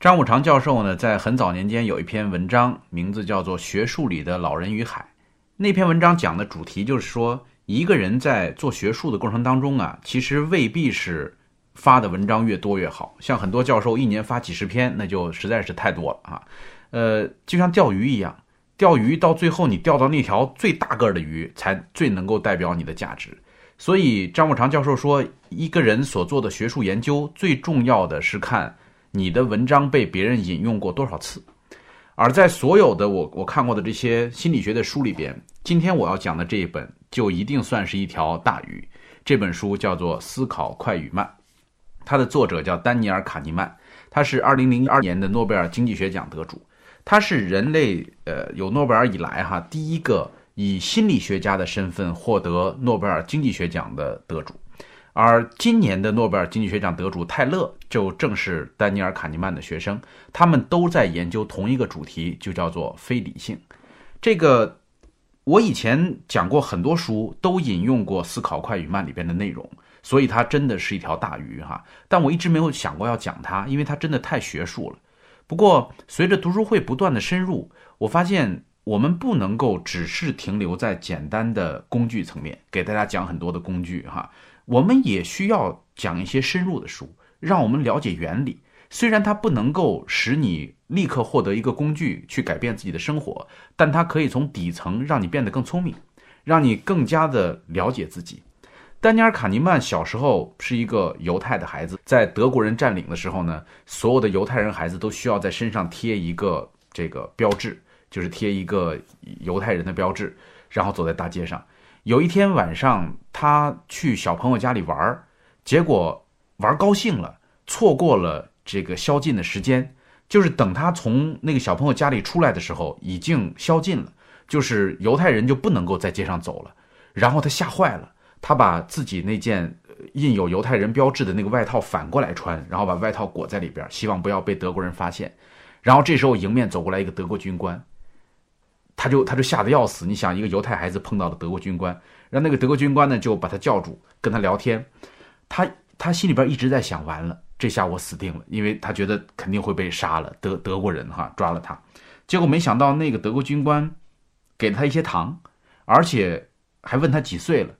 张五常教授呢，在很早年间有一篇文章，名字叫做《学术里的老人与海》。那篇文章讲的主题就是说，一个人在做学术的过程当中啊，其实未必是发的文章越多越好。像很多教授一年发几十篇，那就实在是太多了啊。呃，就像钓鱼一样，钓鱼到最后你钓到那条最大个的鱼，才最能够代表你的价值。所以张五常教授说，一个人所做的学术研究，最重要的是看。你的文章被别人引用过多少次？而在所有的我我看过的这些心理学的书里边，今天我要讲的这一本就一定算是一条大鱼。这本书叫做《思考快与慢》，它的作者叫丹尼尔·卡尼曼，他是2002年的诺贝尔经济学奖得主，他是人类呃有诺贝尔以来哈第一个以心理学家的身份获得诺贝尔经济学奖的得主。而今年的诺贝尔经济学奖得主泰勒就正是丹尼尔·卡尼曼的学生，他们都在研究同一个主题，就叫做非理性。这个我以前讲过很多书，都引用过《思考快与慢》里边的内容，所以它真的是一条大鱼哈。但我一直没有想过要讲它，因为它真的太学术了。不过随着读书会不断的深入，我发现我们不能够只是停留在简单的工具层面，给大家讲很多的工具哈。我们也需要讲一些深入的书，让我们了解原理。虽然它不能够使你立刻获得一个工具去改变自己的生活，但它可以从底层让你变得更聪明，让你更加的了解自己。丹尼尔·卡尼曼小时候是一个犹太的孩子，在德国人占领的时候呢，所有的犹太人孩子都需要在身上贴一个这个标志，就是贴一个犹太人的标志，然后走在大街上。有一天晚上，他去小朋友家里玩结果玩高兴了，错过了这个宵禁的时间。就是等他从那个小朋友家里出来的时候，已经宵禁了，就是犹太人就不能够在街上走了。然后他吓坏了，他把自己那件印有犹太人标志的那个外套反过来穿，然后把外套裹在里边，希望不要被德国人发现。然后这时候迎面走过来一个德国军官。他就他就吓得要死，你想一个犹太孩子碰到了德国军官，让那个德国军官呢就把他叫住，跟他聊天。他他心里边一直在想，完了，这下我死定了，因为他觉得肯定会被杀了，德德国人哈抓了他。结果没想到那个德国军官给了他一些糖，而且还问他几岁了，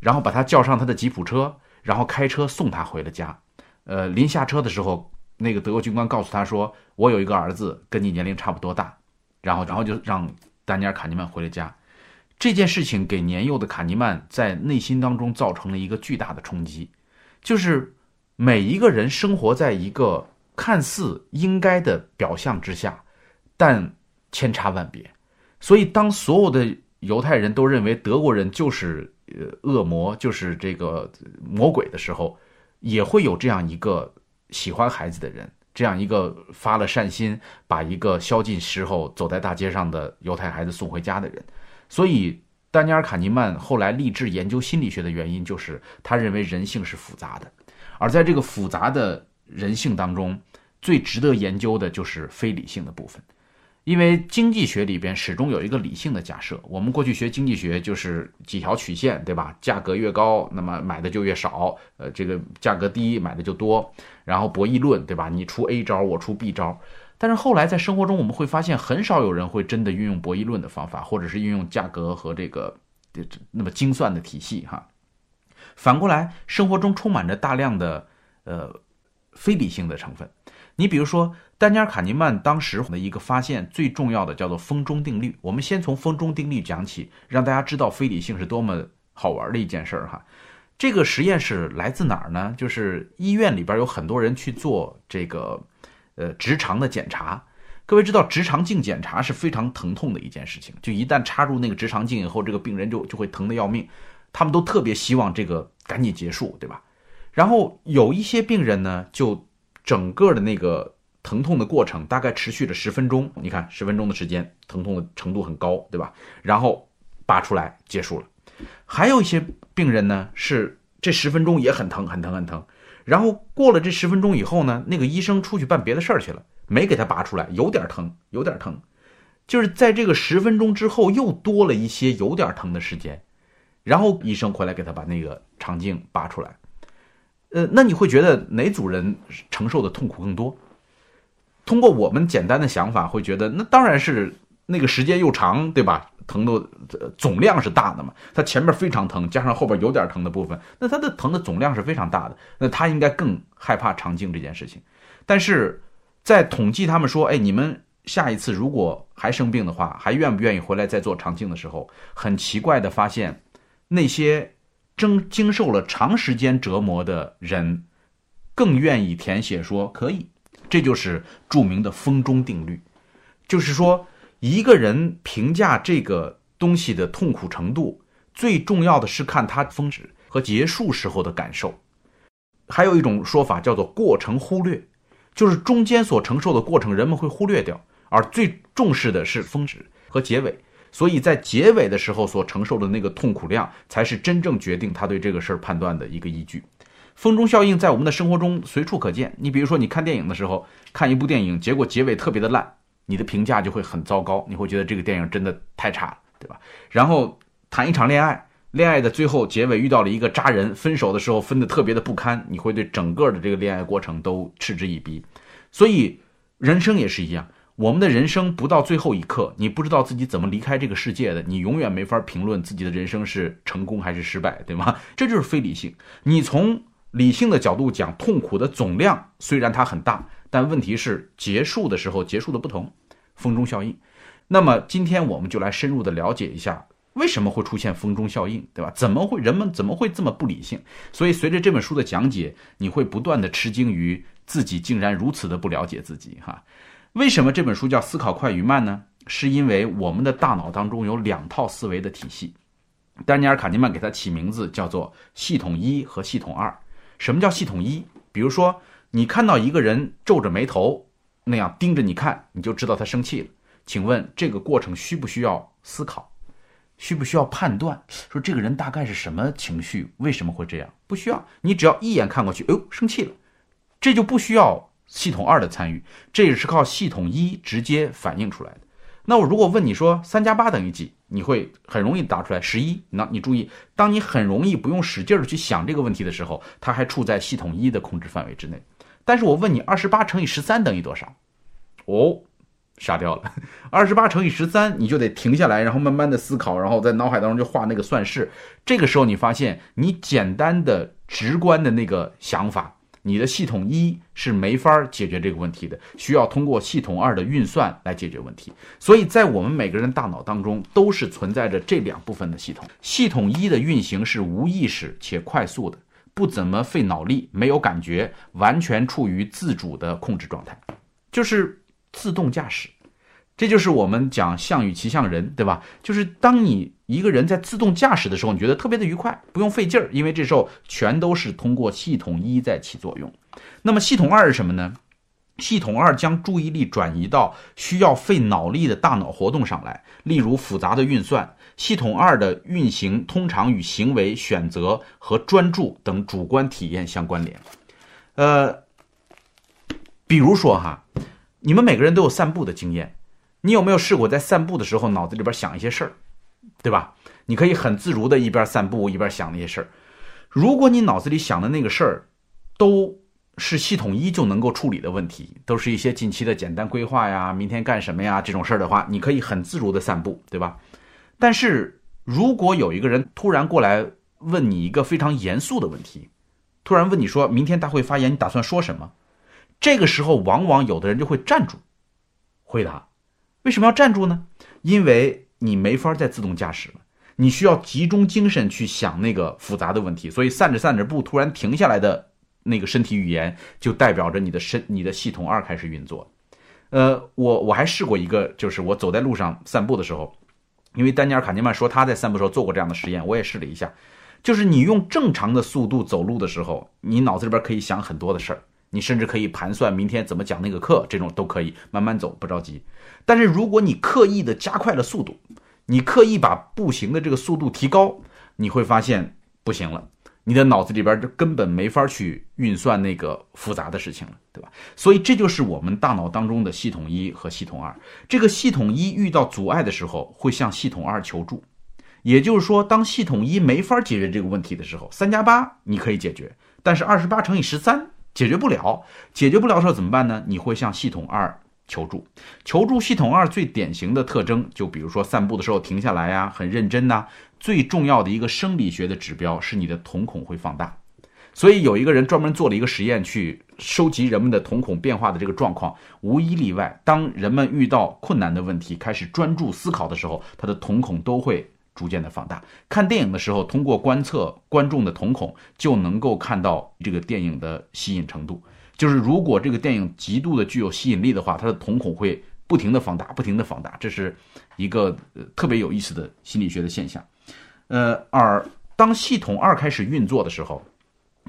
然后把他叫上他的吉普车，然后开车送他回了家。呃，临下车的时候，那个德国军官告诉他说：“我有一个儿子，跟你年龄差不多大。”然后然后就让。丹尼尔·卡尼曼回了家，这件事情给年幼的卡尼曼在内心当中造成了一个巨大的冲击，就是每一个人生活在一个看似应该的表象之下，但千差万别。所以，当所有的犹太人都认为德国人就是呃恶魔，就是这个魔鬼的时候，也会有这样一个喜欢孩子的人。这样一个发了善心，把一个宵禁时候走在大街上的犹太孩子送回家的人，所以丹尼尔·卡尼曼后来立志研究心理学的原因，就是他认为人性是复杂的，而在这个复杂的人性当中，最值得研究的就是非理性的部分。因为经济学里边始终有一个理性的假设，我们过去学经济学就是几条曲线，对吧？价格越高，那么买的就越少，呃，这个价格低，买的就多，然后博弈论，对吧？你出 A 招，我出 B 招。但是后来在生活中，我们会发现很少有人会真的运用博弈论的方法，或者是运用价格和这个那么精算的体系，哈。反过来，生活中充满着大量的呃非理性的成分。你比如说，丹尼尔·卡尼曼当时的一个发现，最重要的叫做风中定律。我们先从风中定律讲起，让大家知道非理性是多么好玩的一件事儿哈。这个实验室来自哪儿呢？就是医院里边有很多人去做这个呃直肠的检查。各位知道，直肠镜检查是非常疼痛的一件事情，就一旦插入那个直肠镜以后，这个病人就就会疼得要命。他们都特别希望这个赶紧结束，对吧？然后有一些病人呢，就整个的那个疼痛的过程大概持续了十分钟，你看十分钟的时间，疼痛的程度很高，对吧？然后拔出来结束了。还有一些病人呢，是这十分钟也很疼，很疼，很疼。然后过了这十分钟以后呢，那个医生出去办别的事儿去了，没给他拔出来，有点疼，有点疼。就是在这个十分钟之后，又多了一些有点疼的时间，然后医生回来给他把那个肠镜拔出来。呃，那你会觉得哪组人承受的痛苦更多？通过我们简单的想法，会觉得那当然是那个时间又长，对吧？疼的总量是大的嘛，它前面非常疼，加上后边有点疼的部分，那它的疼的总量是非常大的，那他应该更害怕肠镜这件事情。但是在统计他们说，哎，你们下一次如果还生病的话，还愿不愿意回来再做肠镜的时候，很奇怪的发现，那些经经受了长时间折磨的人，更愿意填写说可以。这就是著名的风中定律，就是说。一个人评价这个东西的痛苦程度，最重要的是看他峰值和结束时候的感受。还有一种说法叫做过程忽略，就是中间所承受的过程人们会忽略掉，而最重视的是峰值和结尾。所以在结尾的时候所承受的那个痛苦量，才是真正决定他对这个事儿判断的一个依据。风中效应在我们的生活中随处可见。你比如说，你看电影的时候，看一部电影，结果结尾特别的烂。你的评价就会很糟糕，你会觉得这个电影真的太差了，对吧？然后谈一场恋爱，恋爱的最后结尾遇到了一个渣人，分手的时候分的特别的不堪，你会对整个的这个恋爱过程都嗤之以鼻。所以人生也是一样，我们的人生不到最后一刻，你不知道自己怎么离开这个世界的，你永远没法评论自己的人生是成功还是失败，对吗？这就是非理性。你从理性的角度讲，痛苦的总量虽然它很大。但问题是，结束的时候结束的不同，风中效应。那么今天我们就来深入的了解一下，为什么会出现风中效应，对吧？怎么会人们怎么会这么不理性？所以随着这本书的讲解，你会不断的吃惊于自己竟然如此的不了解自己。哈，为什么这本书叫思考快与慢呢？是因为我们的大脑当中有两套思维的体系，丹尼尔·卡尼曼给它起名字叫做系统一和系统二。什么叫系统一？比如说。你看到一个人皱着眉头那样盯着你看，你就知道他生气了。请问这个过程需不需要思考？需不需要判断？说这个人大概是什么情绪？为什么会这样？不需要，你只要一眼看过去，哎呦，生气了，这就不需要系统二的参与，这也是靠系统一直接反映出来的。那我如果问你说三加八等于几，你会很容易答出来十一。那你注意，当你很容易不用使劲的去想这个问题的时候，它还处在系统一的控制范围之内。但是我问你，二十八乘以十三等于多少？哦，傻掉了。二十八乘以十三，你就得停下来，然后慢慢的思考，然后在脑海当中就画那个算式。这个时候你发现，你简单的、直观的那个想法，你的系统一是没法解决这个问题的，需要通过系统二的运算来解决问题。所以在我们每个人大脑当中，都是存在着这两部分的系统。系统一的运行是无意识且快速的。不怎么费脑力，没有感觉，完全处于自主的控制状态，就是自动驾驶。这就是我们讲项羽骑象人，对吧？就是当你一个人在自动驾驶的时候，你觉得特别的愉快，不用费劲儿，因为这时候全都是通过系统一在起作用。那么系统二是什么呢？系统二将注意力转移到需要费脑力的大脑活动上来，例如复杂的运算。系统二的运行通常与行为选择和专注等主观体验相关联。呃，比如说哈，你们每个人都有散步的经验，你有没有试过在散步的时候脑子里边想一些事儿，对吧？你可以很自如的一边散步一边想那些事儿。如果你脑子里想的那个事儿都是系统一就能够处理的问题，都是一些近期的简单规划呀、明天干什么呀这种事儿的话，你可以很自如的散步，对吧？但是如果有一个人突然过来问你一个非常严肃的问题，突然问你说明天大会发言你打算说什么？这个时候往往有的人就会站住回答。为什么要站住呢？因为你没法再自动驾驶了，你需要集中精神去想那个复杂的问题。所以散着散着步突然停下来的那个身体语言，就代表着你的身你的系统二开始运作。呃，我我还试过一个，就是我走在路上散步的时候。因为丹尼尔·卡尼曼说他在散步时候做过这样的实验，我也试了一下，就是你用正常的速度走路的时候，你脑子里边可以想很多的事儿，你甚至可以盘算明天怎么讲那个课，这种都可以慢慢走，不着急。但是如果你刻意的加快了速度，你刻意把步行的这个速度提高，你会发现不行了。你的脑子里边就根本没法去运算那个复杂的事情了，对吧？所以这就是我们大脑当中的系统一和系统二。这个系统一遇到阻碍的时候，会向系统二求助。也就是说，当系统一没法解决这个问题的时候，三加八你可以解决，但是二十八乘以十三解决不了，解决不了的时候怎么办呢？你会向系统二求助。求助系统二最典型的特征，就比如说散步的时候停下来呀，很认真呐。最重要的一个生理学的指标是你的瞳孔会放大。所以有一个人专门做了一个实验，去收集人们的瞳孔变化的这个状况，无一例外，当人们遇到困难的问题，开始专注思考的时候，他的瞳孔都会逐渐的放大。看电影的时候，通过观测观众的瞳孔，就能够看到这个电影的吸引程度。就是如果这个电影极度的具有吸引力的话，它的瞳孔会不停的放大，不停的放大，这是一个特别有意思的心理学的现象。呃，而当系统二开始运作的时候。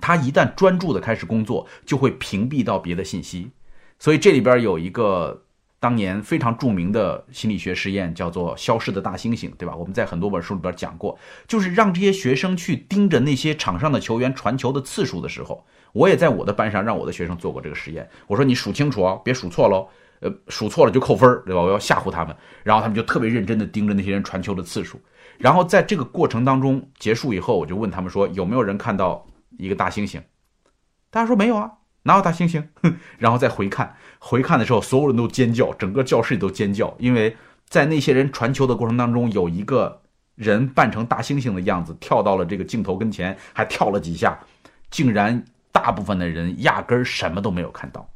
它一旦专注的开始工作，就会屏蔽到别的信息，所以这里边有一个当年非常著名的心理学实验，叫做“消失的大猩猩”，对吧？我们在很多本书里边讲过，就是让这些学生去盯着那些场上的球员传球的次数的时候，我也在我的班上让我的学生做过这个实验。我说你数清楚哦，别数错喽，呃，数错了就扣分，对吧？我要吓唬他们，然后他们就特别认真的盯着那些人传球的次数，然后在这个过程当中结束以后，我就问他们说，有没有人看到？一个大猩猩，大家说没有啊？哪有大猩猩？然后再回看，回看的时候，所有人都尖叫，整个教室里都尖叫，因为在那些人传球的过程当中，有一个人扮成大猩猩的样子，跳到了这个镜头跟前，还跳了几下，竟然大部分的人压根儿什么都没有看到。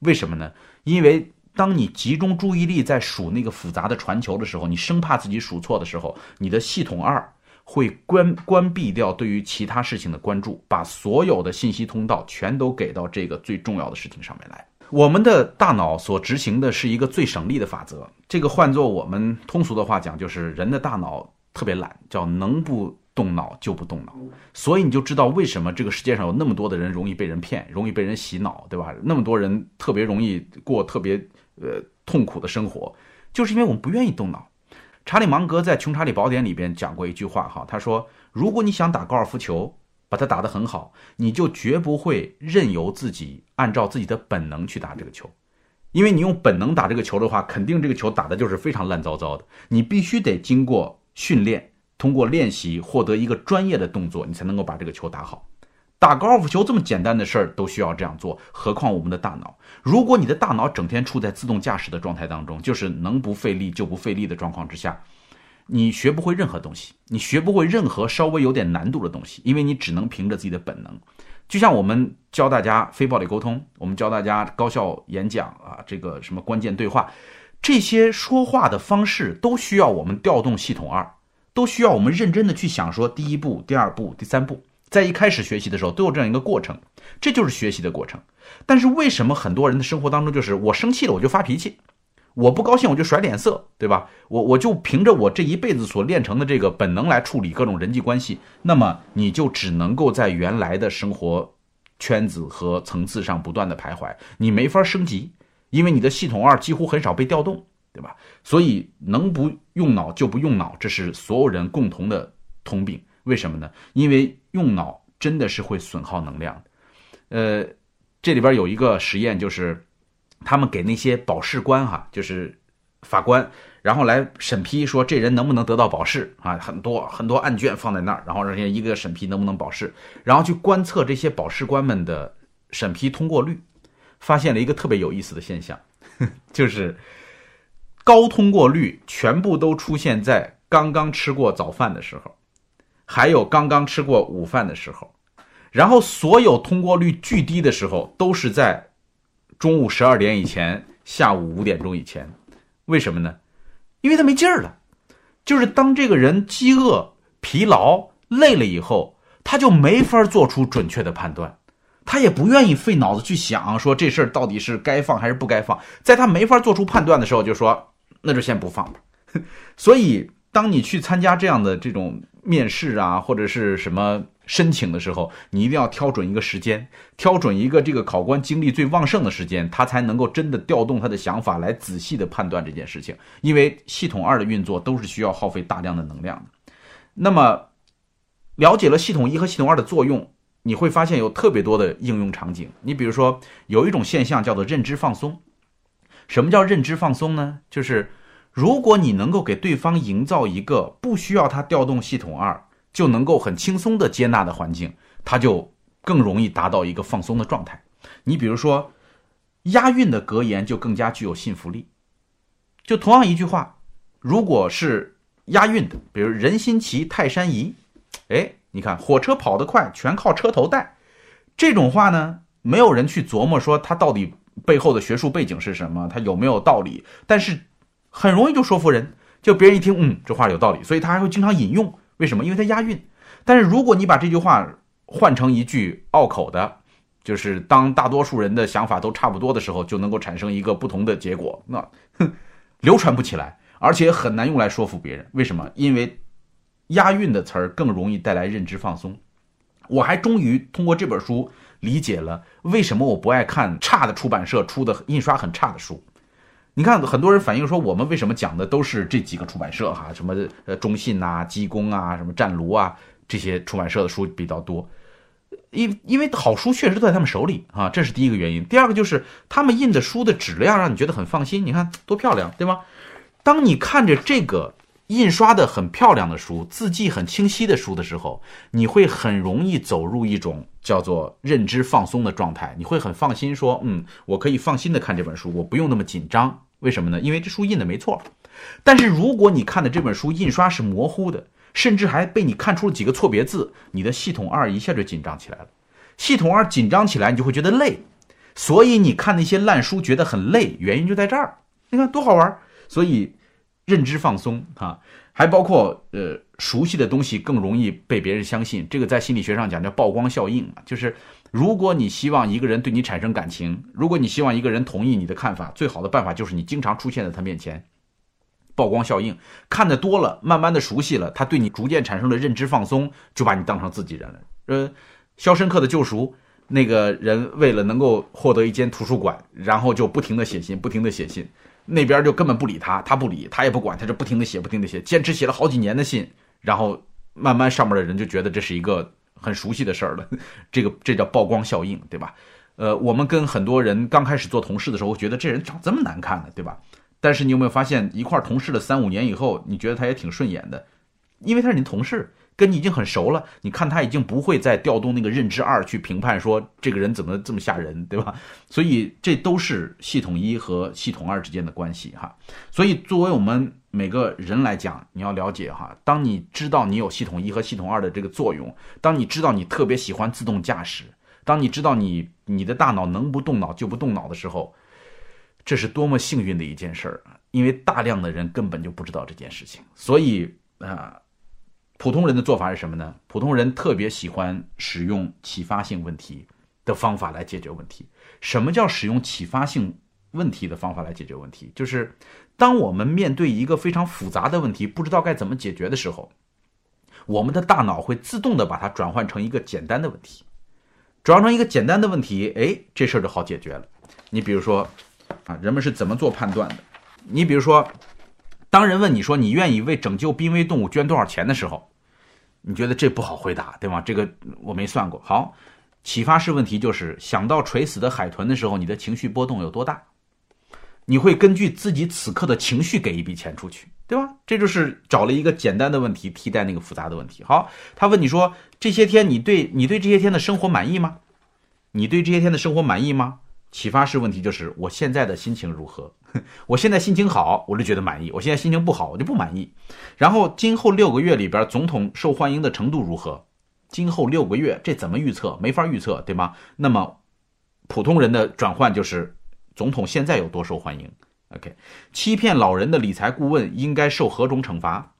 为什么呢？因为当你集中注意力在数那个复杂的传球的时候，你生怕自己数错的时候，你的系统二。会关关闭掉对于其他事情的关注，把所有的信息通道全都给到这个最重要的事情上面来。我们的大脑所执行的是一个最省力的法则，这个换作我们通俗的话讲，就是人的大脑特别懒，叫能不动脑就不动脑。所以你就知道为什么这个世界上有那么多的人容易被人骗，容易被人洗脑，对吧？那么多人特别容易过特别呃痛苦的生活，就是因为我们不愿意动脑。查理芒格在《穷查理宝典》里边讲过一句话，哈，他说：“如果你想打高尔夫球，把它打得很好，你就绝不会任由自己按照自己的本能去打这个球，因为你用本能打这个球的话，肯定这个球打的就是非常烂糟糟的。你必须得经过训练，通过练习获得一个专业的动作，你才能够把这个球打好。”打高尔夫球这么简单的事儿都需要这样做，何况我们的大脑？如果你的大脑整天处在自动驾驶的状态当中，就是能不费力就不费力的状况之下，你学不会任何东西，你学不会任何稍微有点难度的东西，因为你只能凭着自己的本能。就像我们教大家非暴力沟通，我们教大家高效演讲啊，这个什么关键对话，这些说话的方式都需要我们调动系统二，都需要我们认真的去想说第一步、第二步、第三步。在一开始学习的时候都有这样一个过程，这就是学习的过程。但是为什么很多人的生活当中就是我生气了我就发脾气，我不高兴我就甩脸色，对吧？我我就凭着我这一辈子所练成的这个本能来处理各种人际关系，那么你就只能够在原来的生活圈子和层次上不断的徘徊，你没法升级，因为你的系统二几乎很少被调动，对吧？所以能不用脑就不用脑，这是所有人共同的通病。为什么呢？因为用脑真的是会损耗能量。呃，这里边有一个实验，就是他们给那些保释官哈，就是法官，然后来审批说这人能不能得到保释啊？很多很多案卷放在那儿，然后让人家一个审批能不能保释，然后去观测这些保释官们的审批通过率，发现了一个特别有意思的现象，就是高通过率全部都出现在刚刚吃过早饭的时候。还有刚刚吃过午饭的时候，然后所有通过率巨低的时候都是在中午十二点以前、下午五点钟以前。为什么呢？因为他没劲儿了。就是当这个人饥饿、疲劳、累了以后，他就没法做出准确的判断，他也不愿意费脑子去想说这事儿到底是该放还是不该放。在他没法做出判断的时候，就说那就先不放吧。所以，当你去参加这样的这种。面试啊，或者是什么申请的时候，你一定要挑准一个时间，挑准一个这个考官精力最旺盛的时间，他才能够真的调动他的想法来仔细的判断这件事情。因为系统二的运作都是需要耗费大量的能量的。那么，了解了系统一和系统二的作用，你会发现有特别多的应用场景。你比如说，有一种现象叫做认知放松。什么叫认知放松呢？就是。如果你能够给对方营造一个不需要他调动系统二就能够很轻松的接纳的环境，他就更容易达到一个放松的状态。你比如说，押韵的格言就更加具有信服力。就同样一句话，如果是押韵的，比如“人心齐，泰山移”，哎，你看火车跑得快，全靠车头带。这种话呢，没有人去琢磨说它到底背后的学术背景是什么，它有没有道理，但是很容易就说服人。就别人一听，嗯，这话有道理，所以他还会经常引用。为什么？因为它押韵。但是如果你把这句话换成一句拗口的，就是当大多数人的想法都差不多的时候，就能够产生一个不同的结果，那哼，流传不起来，而且很难用来说服别人。为什么？因为押韵的词儿更容易带来认知放松。我还终于通过这本书理解了为什么我不爱看差的出版社出的印刷很差的书。你看，很多人反映说，我们为什么讲的都是这几个出版社哈？什么呃中信呐、机工啊、什么湛卢啊这些出版社的书比较多，因因为好书确实在他们手里啊，这是第一个原因。第二个就是他们印的书的质量让你觉得很放心，你看多漂亮，对吗？当你看着这个印刷的很漂亮的书、字迹很清晰的书的时候，你会很容易走入一种叫做认知放松的状态，你会很放心说，嗯，我可以放心的看这本书，我不用那么紧张。为什么呢？因为这书印的没错，但是如果你看的这本书印刷是模糊的，甚至还被你看出了几个错别字，你的系统二一下就紧张起来了。系统二紧张起来，你就会觉得累，所以你看那些烂书觉得很累，原因就在这儿。你看多好玩！所以认知放松啊，还包括呃熟悉的东西更容易被别人相信。这个在心理学上讲叫曝光效应啊，就是。如果你希望一个人对你产生感情，如果你希望一个人同意你的看法，最好的办法就是你经常出现在他面前，曝光效应，看得多了，慢慢的熟悉了，他对你逐渐产生了认知放松，就把你当成自己人了。呃，《肖申克的救赎》那个人为了能够获得一间图书馆，然后就不停的写信，不停的写信，那边就根本不理他，他不理，他也不管，他就不停的写，不停的写，坚持写了好几年的信，然后慢慢上面的人就觉得这是一个。很熟悉的事儿了，这个这叫曝光效应，对吧？呃，我们跟很多人刚开始做同事的时候，觉得这人长这么难看的，对吧？但是你有没有发现，一块同事了三五年以后，你觉得他也挺顺眼的，因为他是你同事。跟你已经很熟了，你看他已经不会再调动那个认知二去评判说这个人怎么这么吓人，对吧？所以这都是系统一和系统二之间的关系哈。所以作为我们每个人来讲，你要了解哈，当你知道你有系统一和系统二的这个作用，当你知道你特别喜欢自动驾驶，当你知道你你的大脑能不动脑就不动脑的时候，这是多么幸运的一件事儿！因为大量的人根本就不知道这件事情，所以啊。普通人的做法是什么呢？普通人特别喜欢使用启发性问题的方法来解决问题。什么叫使用启发性问题的方法来解决问题？就是当我们面对一个非常复杂的问题，不知道该怎么解决的时候，我们的大脑会自动的把它转换成一个简单的问题，转换成一个简单的问题，哎，这事儿就好解决了。你比如说，啊，人们是怎么做判断的？你比如说。当人问你说你愿意为拯救濒危动物捐多少钱的时候，你觉得这不好回答，对吗？这个我没算过。好，启发式问题就是想到垂死的海豚的时候，你的情绪波动有多大？你会根据自己此刻的情绪给一笔钱出去，对吧？这就是找了一个简单的问题替代那个复杂的问题。好，他问你说这些天你对你对这些天的生活满意吗？你对这些天的生活满意吗？启发式问题就是我现在的心情如何？我现在心情好，我就觉得满意；我现在心情不好，我就不满意。然后今后六个月里边，总统受欢迎的程度如何？今后六个月，这怎么预测？没法预测，对吗？那么普通人的转换就是总统现在有多受欢迎？OK，欺骗老人的理财顾问应该受何种惩罚？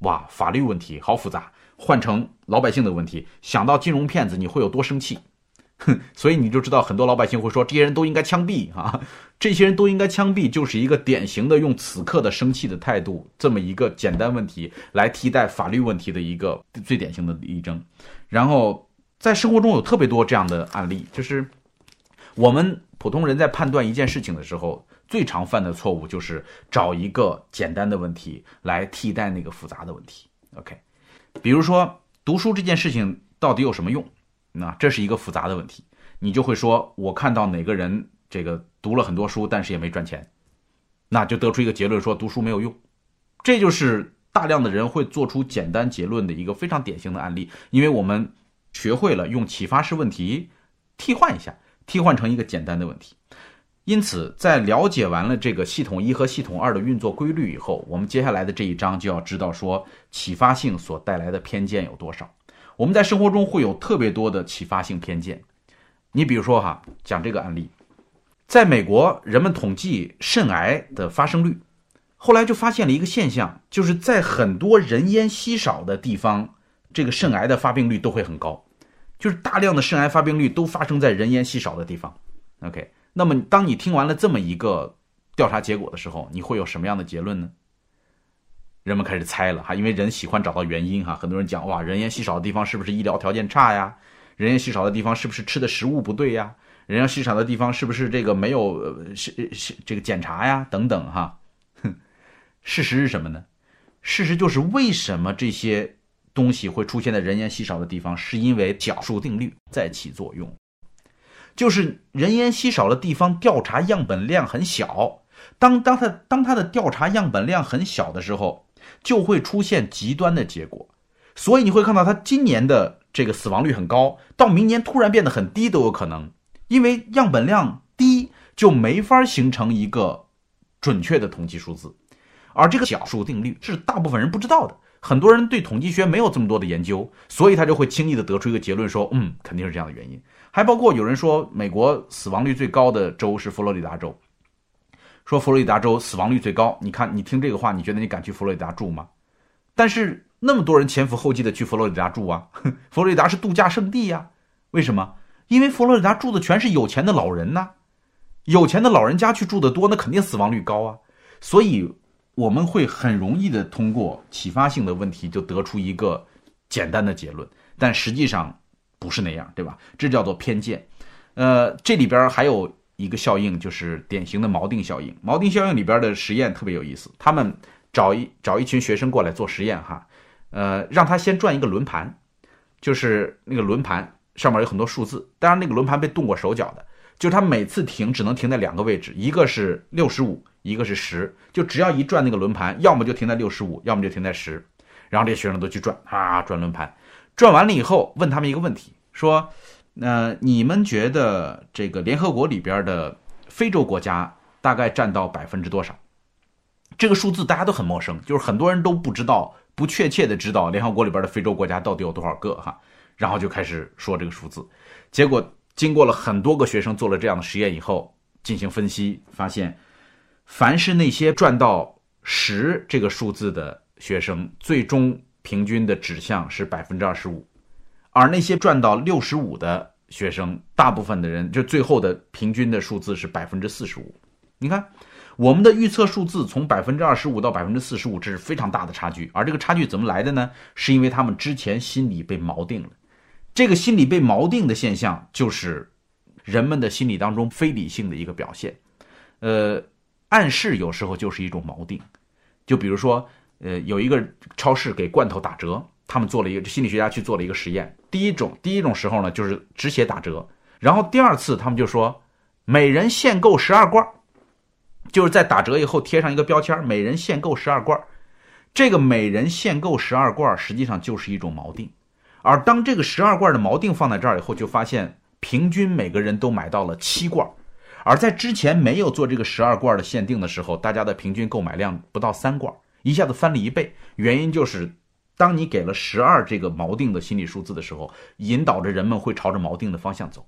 哇，法律问题好复杂。换成老百姓的问题，想到金融骗子，你会有多生气？哼，所以你就知道很多老百姓会说这些人都应该枪毙啊，这些人都应该枪毙，就是一个典型的用此刻的生气的态度，这么一个简单问题来替代法律问题的一个最典型的例证。然后在生活中有特别多这样的案例，就是我们普通人在判断一件事情的时候，最常犯的错误就是找一个简单的问题来替代那个复杂的问题。OK，比如说读书这件事情到底有什么用？那这是一个复杂的问题，你就会说，我看到哪个人这个读了很多书，但是也没赚钱，那就得出一个结论，说读书没有用。这就是大量的人会做出简单结论的一个非常典型的案例，因为我们学会了用启发式问题替换一下，替换成一个简单的问题。因此，在了解完了这个系统一和系统二的运作规律以后，我们接下来的这一章就要知道说启发性所带来的偏见有多少。我们在生活中会有特别多的启发性偏见。你比如说哈，讲这个案例，在美国，人们统计肾癌的发生率，后来就发现了一个现象，就是在很多人烟稀少的地方，这个肾癌的发病率都会很高，就是大量的肾癌发病率都发生在人烟稀少的地方。OK。那么，当你听完了这么一个调查结果的时候，你会有什么样的结论呢？人们开始猜了哈，因为人喜欢找到原因哈。很多人讲哇，人烟稀少的地方是不是医疗条件差呀？人烟稀少的地方是不是吃的食物不对呀？人烟稀少的地方是不是这个没有是是这个检查呀？等等哈。哼，事实是什么呢？事实就是为什么这些东西会出现在人烟稀少的地方，是因为小数定律在起作用。就是人烟稀少的地方，调查样本量很小。当当他当他的调查样本量很小的时候，就会出现极端的结果。所以你会看到他今年的这个死亡率很高，到明年突然变得很低都有可能。因为样本量低，就没法形成一个准确的统计数字。而这个小数定律是大部分人不知道的，很多人对统计学没有这么多的研究，所以他就会轻易的得出一个结论说，嗯，肯定是这样的原因。还包括有人说，美国死亡率最高的州是佛罗里达州，说佛罗里达州死亡率最高。你看，你听这个话，你觉得你敢去佛罗里达住吗？但是那么多人前赴后继的去佛罗里达住啊，佛罗里达是度假胜地呀。为什么？因为佛罗里达住的全是有钱的老人呐，有钱的老人家去住的多，那肯定死亡率高啊。所以我们会很容易的通过启发性的问题就得出一个简单的结论，但实际上。不是那样，对吧？这叫做偏见。呃，这里边还有一个效应，就是典型的锚定效应。锚定效应里边的实验特别有意思。他们找一找一群学生过来做实验，哈，呃，让他先转一个轮盘，就是那个轮盘上面有很多数字。当然，那个轮盘被动过手脚的，就是他每次停只能停在两个位置，一个是六十五，一个是十。就只要一转那个轮盘，要么就停在六十五，要么就停在十。然后这些学生都去转啊，转轮盘。转完了以后，问他们一个问题，说：“那你们觉得这个联合国里边的非洲国家大概占到百分之多少？”这个数字大家都很陌生，就是很多人都不知道，不确切的知道联合国里边的非洲国家到底有多少个哈。然后就开始说这个数字，结果经过了很多个学生做了这样的实验以后，进行分析，发现凡是那些赚到十这个数字的学生，最终。平均的指向是百分之二十五，而那些赚到六十五的学生，大部分的人就最后的平均的数字是百分之四十五。你看，我们的预测数字从百分之二十五到百分之四十五，这是非常大的差距。而这个差距怎么来的呢？是因为他们之前心理被锚定了。这个心理被锚定的现象，就是人们的心理当中非理性的一个表现。呃，暗示有时候就是一种锚定，就比如说。呃，有一个超市给罐头打折，他们做了一个心理学家去做了一个实验。第一种，第一种时候呢，就是只写打折，然后第二次他们就说每人限购十二罐，就是在打折以后贴上一个标签，每人限购十二罐。这个每人限购十二罐实际上就是一种锚定，而当这个十二罐的锚定放在这儿以后，就发现平均每个人都买到了七罐，而在之前没有做这个十二罐的限定的时候，大家的平均购买量不到三罐。一下子翻了一倍，原因就是，当你给了十二这个锚定的心理数字的时候，引导着人们会朝着锚定的方向走。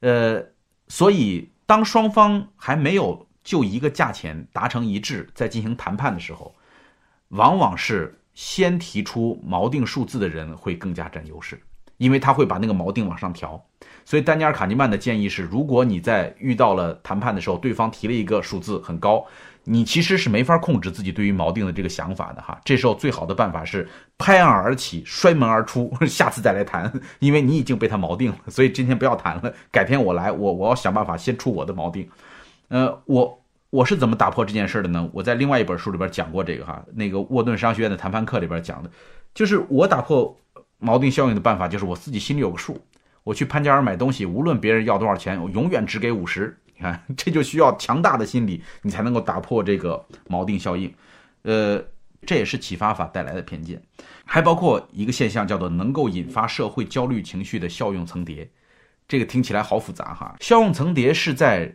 呃，所以当双方还没有就一个价钱达成一致，在进行谈判的时候，往往是先提出锚定数字的人会更加占优势，因为他会把那个锚定往上调。所以丹尼尔·卡尼曼的建议是，如果你在遇到了谈判的时候，对方提了一个数字很高。你其实是没法控制自己对于锚定的这个想法的哈，这时候最好的办法是拍案而起，摔门而出，下次再来谈，因为你已经被他锚定了，所以今天不要谈了，改天我来，我我要想办法先出我的锚定。呃，我我是怎么打破这件事的呢？我在另外一本书里边讲过这个哈，那个沃顿商学院的谈判课里边讲的，就是我打破锚定效应的办法，就是我自己心里有个数，我去潘家园买东西，无论别人要多少钱，我永远只给五十。你看，这就需要强大的心理，你才能够打破这个锚定效应。呃，这也是启发法带来的偏见，还包括一个现象，叫做能够引发社会焦虑情绪的效用层叠。这个听起来好复杂哈。效用层叠是在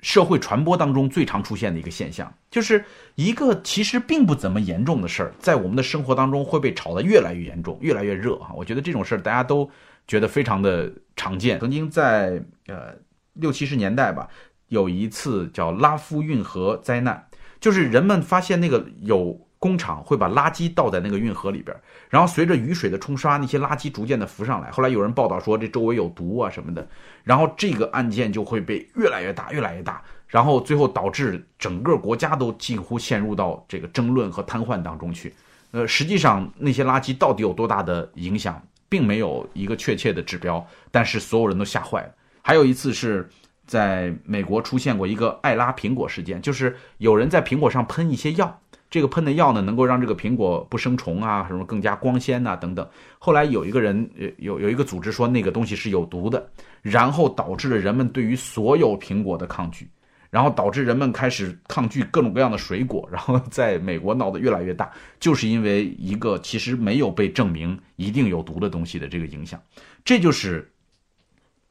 社会传播当中最常出现的一个现象，就是一个其实并不怎么严重的事儿，在我们的生活当中会被炒得越来越严重，越来越热哈。我觉得这种事儿大家都觉得非常的常见。曾经在呃六七十年代吧，有一次叫拉夫运河灾难，就是人们发现那个有。工厂会把垃圾倒在那个运河里边，然后随着雨水的冲刷，那些垃圾逐渐的浮上来。后来有人报道说这周围有毒啊什么的，然后这个案件就会被越来越大，越来越大，然后最后导致整个国家都近乎陷入到这个争论和瘫痪当中去。呃，实际上那些垃圾到底有多大的影响，并没有一个确切的指标，但是所有人都吓坏了。还有一次是在美国出现过一个艾拉苹果事件，就是有人在苹果上喷一些药。这个喷的药呢，能够让这个苹果不生虫啊，什么更加光鲜呐，等等。后来有一个人，有有一个组织说那个东西是有毒的，然后导致了人们对于所有苹果的抗拒，然后导致人们开始抗拒各种各样的水果，然后在美国闹得越来越大，就是因为一个其实没有被证明一定有毒的东西的这个影响，这就是。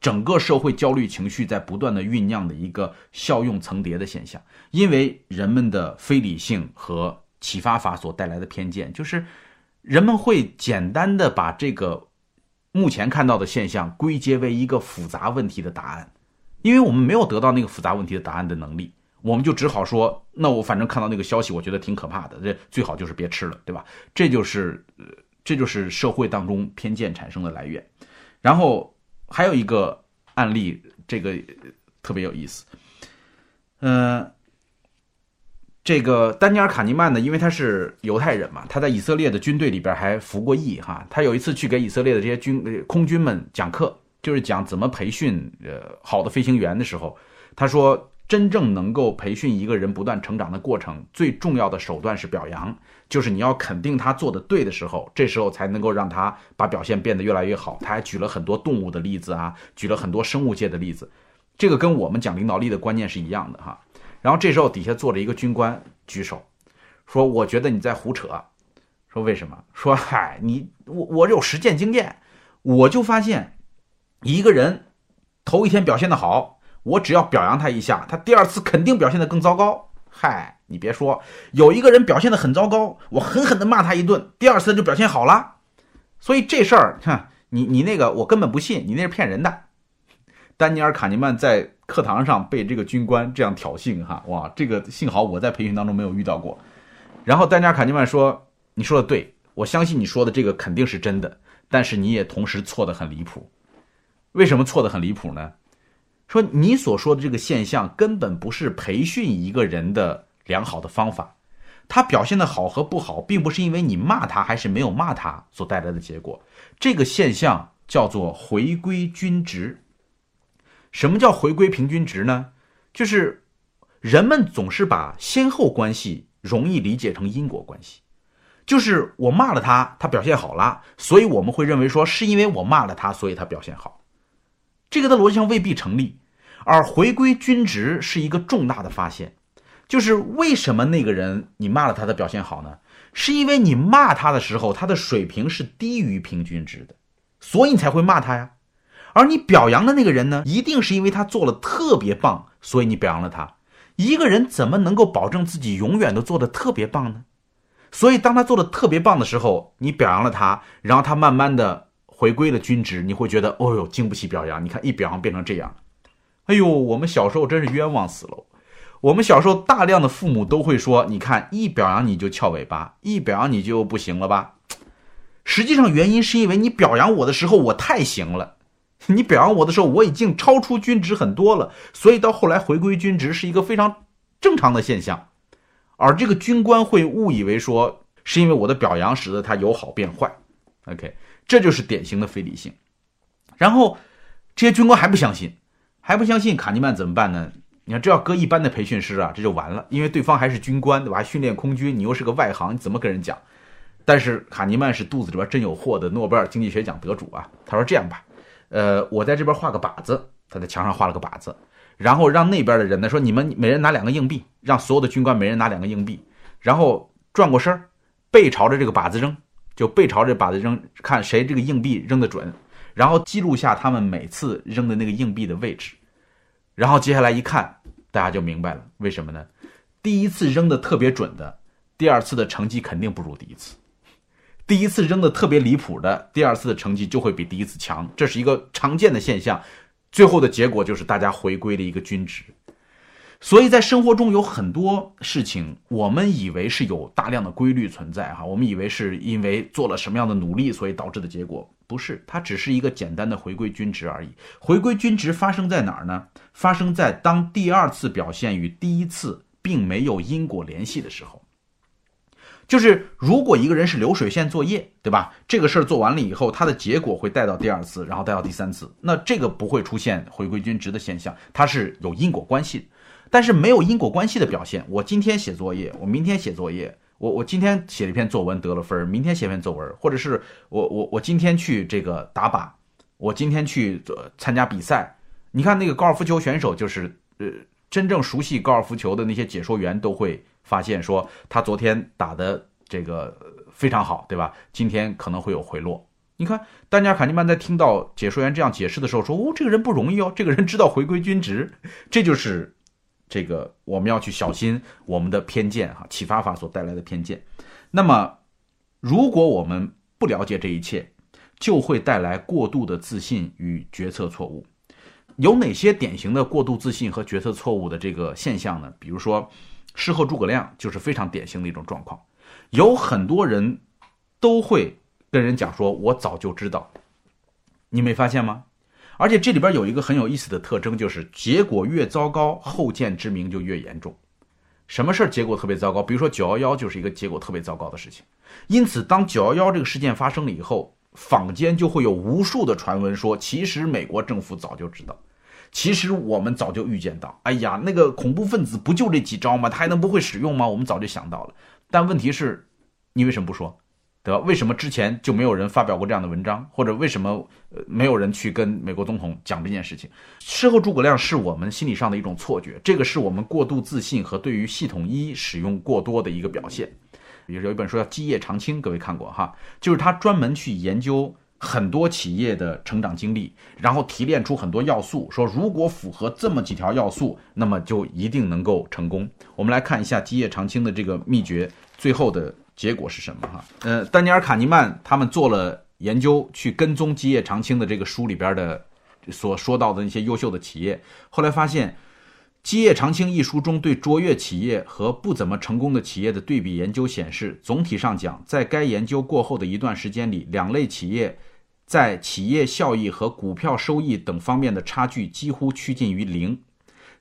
整个社会焦虑情绪在不断的酝酿的一个效用层叠的现象，因为人们的非理性和启发法所带来的偏见，就是人们会简单的把这个目前看到的现象归结为一个复杂问题的答案，因为我们没有得到那个复杂问题的答案的能力，我们就只好说，那我反正看到那个消息，我觉得挺可怕的，这最好就是别吃了，对吧？这就是这就是社会当中偏见产生的来源，然后。还有一个案例，这个特别有意思。嗯，这个丹尼尔·卡尼曼呢，因为他是犹太人嘛，他在以色列的军队里边还服过役哈。他有一次去给以色列的这些军空军们讲课，就是讲怎么培训呃好的飞行员的时候，他说，真正能够培训一个人不断成长的过程，最重要的手段是表扬。就是你要肯定他做的对的时候，这时候才能够让他把表现变得越来越好。他还举了很多动物的例子啊，举了很多生物界的例子，这个跟我们讲领导力的观念是一样的哈。然后这时候底下坐着一个军官举手，说：“我觉得你在胡扯。”说为什么？说嗨，你我我有实践经验，我就发现一个人头一天表现的好，我只要表扬他一下，他第二次肯定表现的更糟糕。嗨。你别说，有一个人表现的很糟糕，我狠狠的骂他一顿，第二次就表现好了。所以这事儿，哼，你你那个我根本不信，你那是骗人的。丹尼尔·卡尼曼在课堂上被这个军官这样挑衅，哈，哇，这个幸好我在培训当中没有遇到过。然后丹尼尔·卡尼曼说：“你说的对，我相信你说的这个肯定是真的，但是你也同时错得很离谱。为什么错得很离谱呢？说你所说的这个现象根本不是培训一个人的。”良好的方法，他表现的好和不好，并不是因为你骂他还是没有骂他所带来的结果。这个现象叫做回归均值。什么叫回归平均值呢？就是人们总是把先后关系容易理解成因果关系。就是我骂了他，他表现好了，所以我们会认为说是因为我骂了他，所以他表现好。这个的逻辑上未必成立。而回归均值是一个重大的发现。就是为什么那个人你骂了他的表现好呢？是因为你骂他的时候，他的水平是低于平均值的，所以你才会骂他呀。而你表扬的那个人呢，一定是因为他做了特别棒，所以你表扬了他。一个人怎么能够保证自己永远都做的特别棒呢？所以当他做的特别棒的时候，你表扬了他，然后他慢慢的回归了均值，你会觉得哦哟，经不起表扬。你看一表扬变成这样，哎呦，我们小时候真是冤枉死了。我们小时候，大量的父母都会说：“你看，一表扬你就翘尾巴，一表扬你就不行了吧？”实际上，原因是因为你表扬我的时候我太行了，你表扬我的时候我已经超出均值很多了，所以到后来回归均值是一个非常正常的现象。而这个军官会误以为说是因为我的表扬使得他由好变坏，OK，这就是典型的非理性。然后这些军官还不相信，还不相信卡尼曼怎么办呢？你看，这要搁一般的培训师啊，这就完了，因为对方还是军官，对吧？训练空军，你又是个外行，你怎么跟人讲？但是卡尼曼是肚子里边真有货的诺贝尔经济学奖得主啊。他说：“这样吧，呃，我在这边画个靶子，他在墙上画了个靶子，然后让那边的人呢说，你们每人拿两个硬币，让所有的军官每人拿两个硬币，然后转过身背朝着这个靶子扔，就背朝着靶子扔，看谁这个硬币扔得准。然后记录下他们每次扔的那个硬币的位置，然后接下来一看，大家就明白了为什么呢？第一次扔的特别准的，第二次的成绩肯定不如第一次；第一次扔的特别离谱的，第二次的成绩就会比第一次强，这是一个常见的现象。最后的结果就是大家回归了一个均值。所以在生活中有很多事情，我们以为是有大量的规律存在哈，我们以为是因为做了什么样的努力，所以导致的结果不是，它只是一个简单的回归均值而已。回归均值发生在哪儿呢？发生在当第二次表现与第一次并没有因果联系的时候。就是如果一个人是流水线作业，对吧？这个事儿做完了以后，它的结果会带到第二次，然后带到第三次，那这个不会出现回归均值的现象，它是有因果关系。但是没有因果关系的表现，我今天写作业，我明天写作业，我我今天写了一篇作文得了分，明天写篇作文，或者是我我我今天去这个打靶，我今天去参加比赛。你看那个高尔夫球选手，就是呃，真正熟悉高尔夫球的那些解说员都会发现说，他昨天打的这个非常好，对吧？今天可能会有回落。你看，丹尼尔·卡尼曼在听到解说员这样解释的时候说：“哦，这个人不容易哦，这个人知道回归均值，这就是。”这个我们要去小心我们的偏见哈，启发法所带来的偏见。那么，如果我们不了解这一切，就会带来过度的自信与决策错误。有哪些典型的过度自信和决策错误的这个现象呢？比如说，事后诸葛亮就是非常典型的一种状况。有很多人都会跟人讲说：“我早就知道。”你没发现吗？而且这里边有一个很有意思的特征，就是结果越糟糕，后见之明就越严重。什么事儿结果特别糟糕？比如说九幺幺就是一个结果特别糟糕的事情。因此，当九幺幺这个事件发生了以后，坊间就会有无数的传闻说，其实美国政府早就知道，其实我们早就预见到。哎呀，那个恐怖分子不就这几招吗？他还能不会使用吗？我们早就想到了。但问题是，你为什么不说？对吧？为什么之前就没有人发表过这样的文章，或者为什么呃没有人去跟美国总统讲这件事情？事后诸葛亮是我们心理上的一种错觉，这个是我们过度自信和对于系统一使用过多的一个表现。比如有一本书叫《基业长青》，各位看过哈？就是他专门去研究很多企业的成长经历，然后提炼出很多要素，说如果符合这么几条要素，那么就一定能够成功。我们来看一下《基业长青》的这个秘诀，最后的。结果是什么？哈，呃，丹尼尔·卡尼曼他们做了研究，去跟踪基业长青的这个书里边的所说到的那些优秀的企业，后来发现，《基业长青》一书中对卓越企业和不怎么成功的企业的对比研究显示，总体上讲，在该研究过后的一段时间里，两类企业在企业效益和股票收益等方面的差距几乎趋近于零。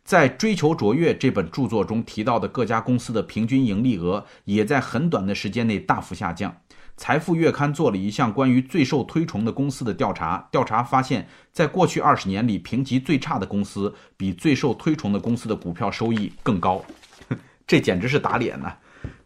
在《追求卓越》这本著作中提到的各家公司的平均盈利额也在很短的时间内大幅下降。财富月刊做了一项关于最受推崇的公司的调查，调查发现，在过去二十年里，评级最差的公司比最受推崇的公司的股票收益更高。这简直是打脸呐！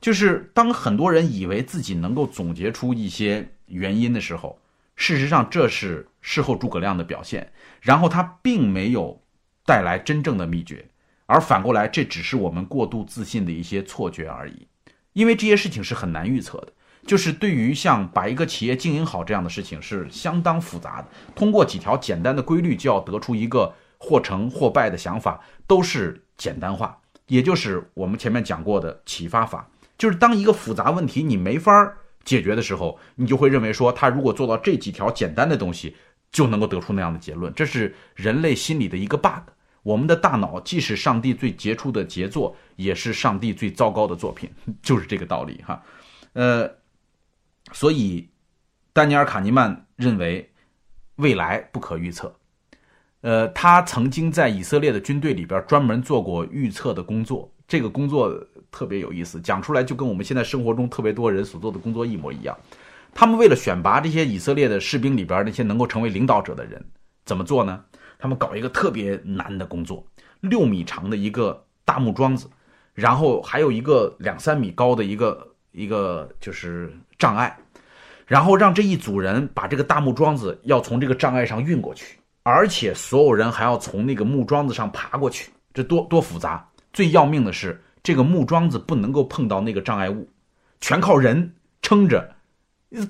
就是当很多人以为自己能够总结出一些原因的时候，事实上这是事后诸葛亮的表现，然后他并没有。带来真正的秘诀，而反过来，这只是我们过度自信的一些错觉而已。因为这些事情是很难预测的，就是对于像把一个企业经营好这样的事情是相当复杂的。通过几条简单的规律就要得出一个或成或败的想法，都是简单化，也就是我们前面讲过的启发法。就是当一个复杂问题你没法解决的时候，你就会认为说，他如果做到这几条简单的东西。就能够得出那样的结论，这是人类心理的一个 bug。我们的大脑既是上帝最杰出的杰作，也是上帝最糟糕的作品，就是这个道理哈。呃，所以丹尼尔·卡尼曼认为未来不可预测。呃，他曾经在以色列的军队里边专门做过预测的工作，这个工作特别有意思，讲出来就跟我们现在生活中特别多人所做的工作一模一样。他们为了选拔这些以色列的士兵里边那些能够成为领导者的人，怎么做呢？他们搞一个特别难的工作，六米长的一个大木桩子，然后还有一个两三米高的一个一个就是障碍，然后让这一组人把这个大木桩子要从这个障碍上运过去，而且所有人还要从那个木桩子上爬过去，这多多复杂！最要命的是，这个木桩子不能够碰到那个障碍物，全靠人撑着。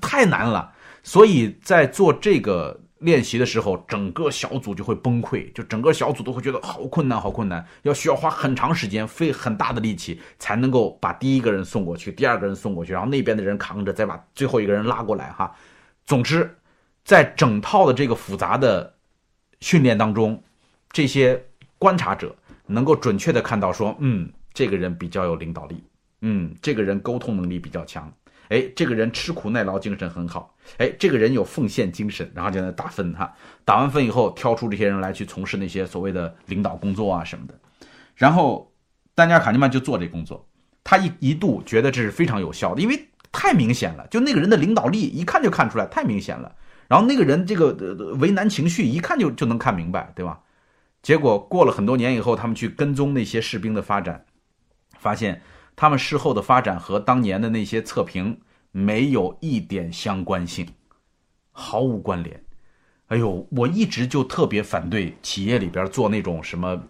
太难了，所以在做这个练习的时候，整个小组就会崩溃，就整个小组都会觉得好困难，好困难，要需要花很长时间，费很大的力气才能够把第一个人送过去，第二个人送过去，然后那边的人扛着，再把最后一个人拉过来，哈。总之，在整套的这个复杂的训练当中，这些观察者能够准确的看到说，嗯，这个人比较有领导力，嗯，这个人沟通能力比较强。哎，这个人吃苦耐劳精神很好。哎，这个人有奉献精神，然后就在打分哈。打完分以后，挑出这些人来去从事那些所谓的领导工作啊什么的。然后，丹尼尔·卡尼曼就做这工作。他一一度觉得这是非常有效的，因为太明显了，就那个人的领导力一看就看出来，太明显了。然后那个人这个为难情绪一看就就能看明白，对吧？结果过了很多年以后，他们去跟踪那些士兵的发展，发现。他们事后的发展和当年的那些测评没有一点相关性，毫无关联。哎呦，我一直就特别反对企业里边做那种什么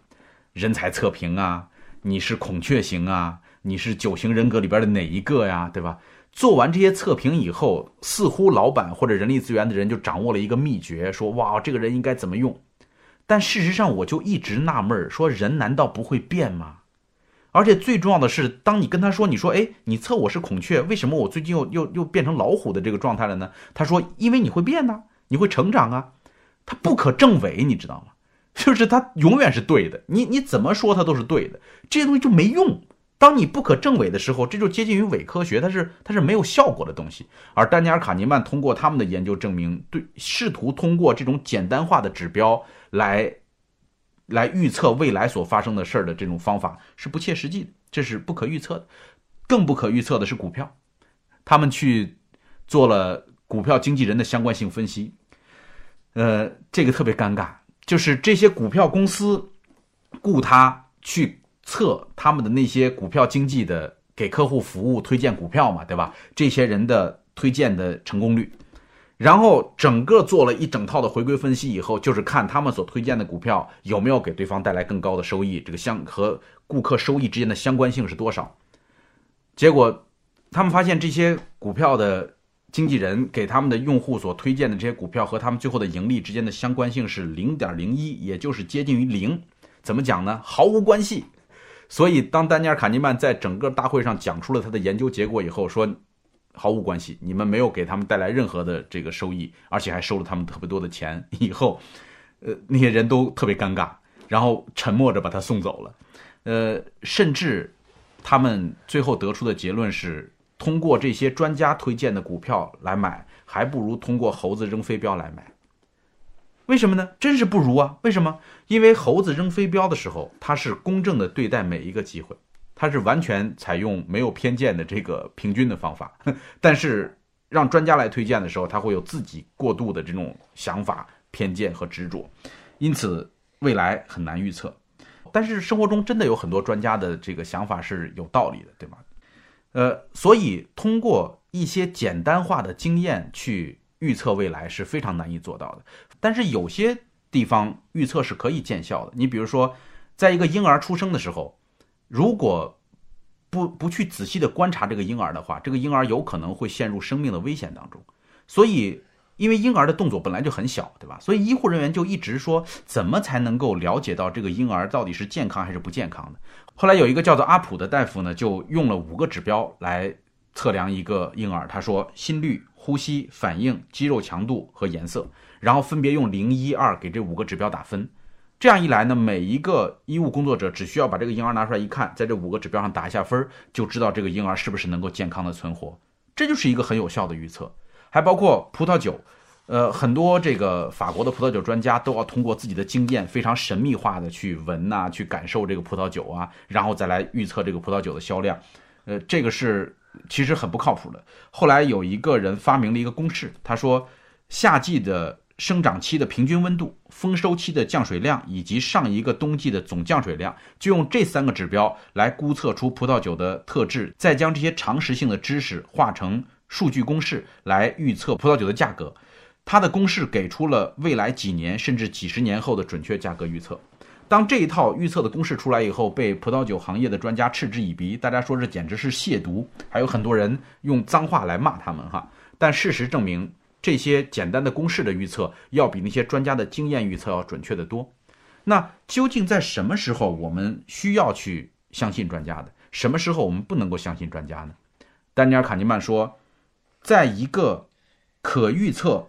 人才测评啊，你是孔雀型啊，你是九型人格里边的哪一个呀，对吧？做完这些测评以后，似乎老板或者人力资源的人就掌握了一个秘诀，说哇，这个人应该怎么用。但事实上，我就一直纳闷说人难道不会变吗？而且最重要的是，当你跟他说：“你说，哎，你测我是孔雀，为什么我最近又又又变成老虎的这个状态了呢？”他说：“因为你会变呢，你会成长啊。”他不可证伪，你知道吗？就是他永远是对的，你你怎么说他都是对的，这些东西就没用。当你不可证伪的时候，这就接近于伪科学，它是它是没有效果的东西。而丹尼尔·卡尼曼通过他们的研究证明，对试图通过这种简单化的指标来。来预测未来所发生的事儿的这种方法是不切实际的，这是不可预测的。更不可预测的是股票，他们去做了股票经纪人的相关性分析，呃，这个特别尴尬，就是这些股票公司雇他去测他们的那些股票经纪的给客户服务推荐股票嘛，对吧？这些人的推荐的成功率。然后整个做了一整套的回归分析以后，就是看他们所推荐的股票有没有给对方带来更高的收益，这个相和顾客收益之间的相关性是多少。结果，他们发现这些股票的经纪人给他们的用户所推荐的这些股票和他们最后的盈利之间的相关性是零点零一，也就是接近于零。怎么讲呢？毫无关系。所以，当丹尼尔·卡尼曼在整个大会上讲出了他的研究结果以后，说。毫无关系，你们没有给他们带来任何的这个收益，而且还收了他们特别多的钱。以后，呃，那些人都特别尴尬，然后沉默着把他送走了。呃，甚至他们最后得出的结论是，通过这些专家推荐的股票来买，还不如通过猴子扔飞镖来买。为什么呢？真是不如啊！为什么？因为猴子扔飞镖的时候，他是公正的对待每一个机会。它是完全采用没有偏见的这个平均的方法，但是让专家来推荐的时候，他会有自己过度的这种想法、偏见和执着，因此未来很难预测。但是生活中真的有很多专家的这个想法是有道理的，对吗？呃，所以通过一些简单化的经验去预测未来是非常难以做到的。但是有些地方预测是可以见效的。你比如说，在一个婴儿出生的时候。如果不不去仔细的观察这个婴儿的话，这个婴儿有可能会陷入生命的危险当中。所以，因为婴儿的动作本来就很小，对吧？所以医护人员就一直说，怎么才能够了解到这个婴儿到底是健康还是不健康的？后来有一个叫做阿普的大夫呢，就用了五个指标来测量一个婴儿。他说，心率、呼吸、反应、肌肉强度和颜色，然后分别用零、一、二给这五个指标打分。这样一来呢，每一个医务工作者只需要把这个婴儿拿出来一看，在这五个指标上打一下分，就知道这个婴儿是不是能够健康的存活。这就是一个很有效的预测。还包括葡萄酒，呃，很多这个法国的葡萄酒专家都要通过自己的经验，非常神秘化的去闻呐，去感受这个葡萄酒啊，然后再来预测这个葡萄酒的销量。呃，这个是其实很不靠谱的。后来有一个人发明了一个公式，他说夏季的。生长期的平均温度、丰收期的降水量以及上一个冬季的总降水量，就用这三个指标来估测出葡萄酒的特质，再将这些常识性的知识化成数据公式来预测葡萄酒的价格。它的公式给出了未来几年甚至几十年后的准确价格预测。当这一套预测的公式出来以后，被葡萄酒行业的专家嗤之以鼻，大家说这简直是亵渎，还有很多人用脏话来骂他们哈。但事实证明。这些简单的公式的预测要比那些专家的经验预测要准确的多。那究竟在什么时候我们需要去相信专家的？什么时候我们不能够相信专家呢？丹尼尔·卡尼曼说，在一个可预测、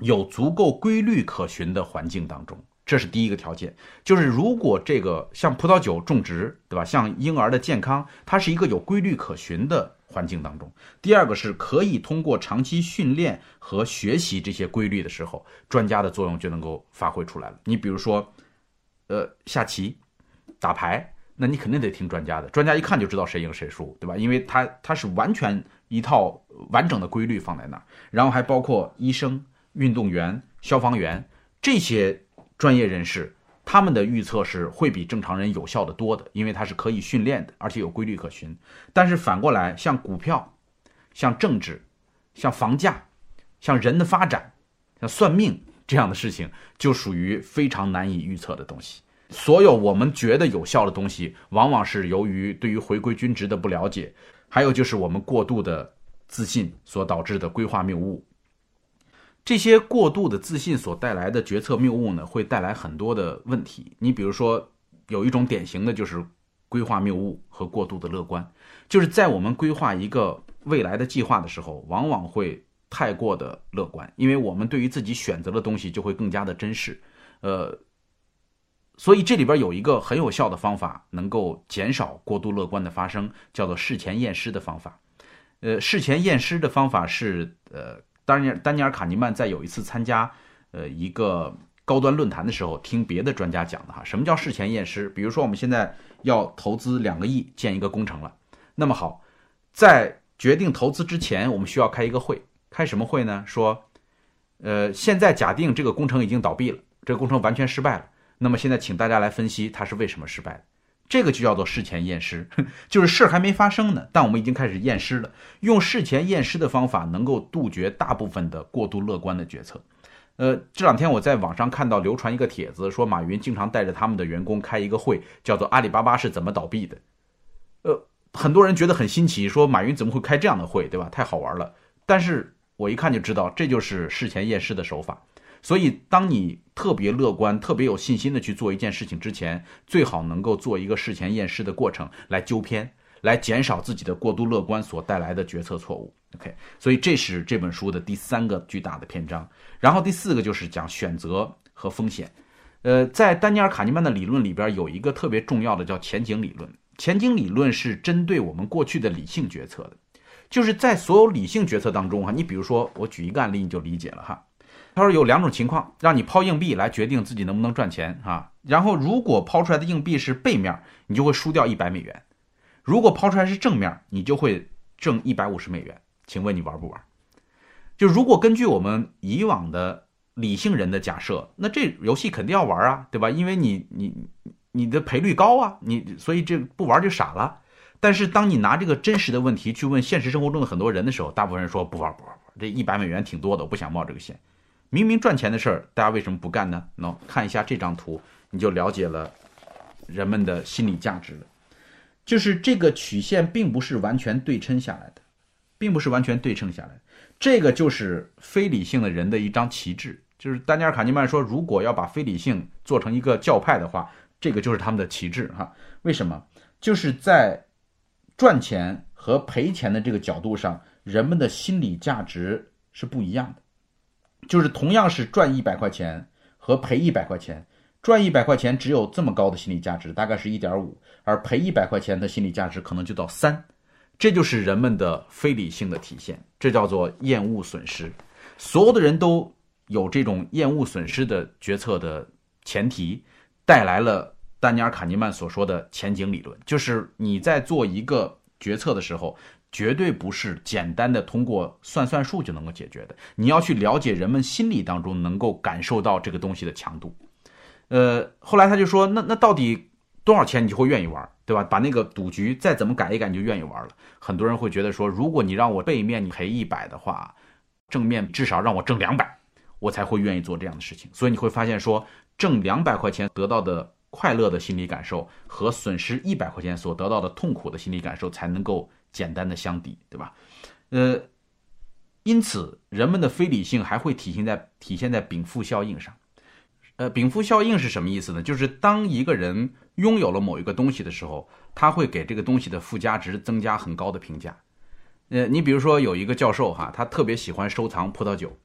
有足够规律可循的环境当中。这是第一个条件，就是如果这个像葡萄酒种植，对吧？像婴儿的健康，它是一个有规律可循的环境当中。第二个是可以通过长期训练和学习这些规律的时候，专家的作用就能够发挥出来了。你比如说，呃，下棋、打牌，那你肯定得听专家的，专家一看就知道谁赢谁输，对吧？因为他他是完全一套完整的规律放在那儿，然后还包括医生、运动员、消防员这些。专业人士他们的预测是会比正常人有效的多的，因为它是可以训练的，而且有规律可循。但是反过来，像股票、像政治、像房价、像人的发展、像算命这样的事情，就属于非常难以预测的东西。所有我们觉得有效的东西，往往是由于对于回归均值的不了解，还有就是我们过度的自信所导致的规划谬误。这些过度的自信所带来的决策谬误呢，会带来很多的问题。你比如说，有一种典型的就是规划谬误和过度的乐观，就是在我们规划一个未来的计划的时候，往往会太过的乐观，因为我们对于自己选择的东西就会更加的珍视。呃，所以这里边有一个很有效的方法，能够减少过度乐观的发生，叫做事前验尸的方法。呃，事前验尸的方法是呃。丹尼尔丹尼尔卡尼曼在有一次参加，呃，一个高端论坛的时候，听别的专家讲的哈，什么叫事前验尸？比如说，我们现在要投资两个亿建一个工程了，那么好，在决定投资之前，我们需要开一个会，开什么会呢？说，呃，现在假定这个工程已经倒闭了，这个工程完全失败了，那么现在请大家来分析它是为什么失败的。这个就叫做事前验尸，就是事儿还没发生呢，但我们已经开始验尸了。用事前验尸的方法，能够杜绝大部分的过度乐观的决策。呃，这两天我在网上看到流传一个帖子，说马云经常带着他们的员工开一个会，叫做“阿里巴巴是怎么倒闭的”。呃，很多人觉得很新奇，说马云怎么会开这样的会，对吧？太好玩了。但是我一看就知道，这就是事前验尸的手法。所以，当你特别乐观、特别有信心的去做一件事情之前，最好能够做一个事前验尸的过程，来纠偏，来减少自己的过度乐观所带来的决策错误。OK，所以这是这本书的第三个巨大的篇章。然后第四个就是讲选择和风险。呃，在丹尼尔·卡尼曼的理论里边，有一个特别重要的叫前景理论。前景理论是针对我们过去的理性决策的，就是在所有理性决策当中哈，你比如说我举一个案例，你就理解了哈。他说有两种情况，让你抛硬币来决定自己能不能赚钱啊。然后如果抛出来的硬币是背面，你就会输掉一百美元；如果抛出来是正面，你就会挣一百五十美元。请问你玩不玩？就如果根据我们以往的理性人的假设，那这游戏肯定要玩啊，对吧？因为你你你的赔率高啊，你所以这不玩就傻了。但是当你拿这个真实的问题去问现实生活中的很多人的时候，大部分人说不玩不玩不玩，这一百美元挺多的，我不想冒这个险。明明赚钱的事儿，大家为什么不干呢？喏，看一下这张图，你就了解了人们的心理价值了。就是这个曲线并不是完全对称下来的，并不是完全对称下来。这个就是非理性的人的一张旗帜。就是丹尼尔·卡尼曼说，如果要把非理性做成一个教派的话，这个就是他们的旗帜哈。为什么？就是在赚钱和赔钱的这个角度上，人们的心理价值是不一样的。就是同样是赚一百块钱和赔一百块钱，赚一百块钱只有这么高的心理价值，大概是一点五，而赔一百块钱的心理价值可能就到三，这就是人们的非理性的体现，这叫做厌恶损失。所有的人都有这种厌恶损失的决策的前提，带来了丹尼尔·卡尼曼所说的前景理论，就是你在做一个决策的时候。绝对不是简单的通过算算数就能够解决的。你要去了解人们心理当中能够感受到这个东西的强度。呃，后来他就说，那那到底多少钱你就会愿意玩，对吧？把那个赌局再怎么改一改，你就愿意玩了。很多人会觉得说，如果你让我背面你赔一百的话，正面至少让我挣两百，我才会愿意做这样的事情。所以你会发现说，挣两百块钱得到的快乐的心理感受和损失一百块钱所得到的痛苦的心理感受才能够。简单的相抵，对吧？呃，因此，人们的非理性还会体现在体现在禀赋效应上。呃，禀赋效应是什么意思呢？就是当一个人拥有了某一个东西的时候，他会给这个东西的附加值增加很高的评价。呃，你比如说有一个教授哈，他特别喜欢收藏葡萄酒，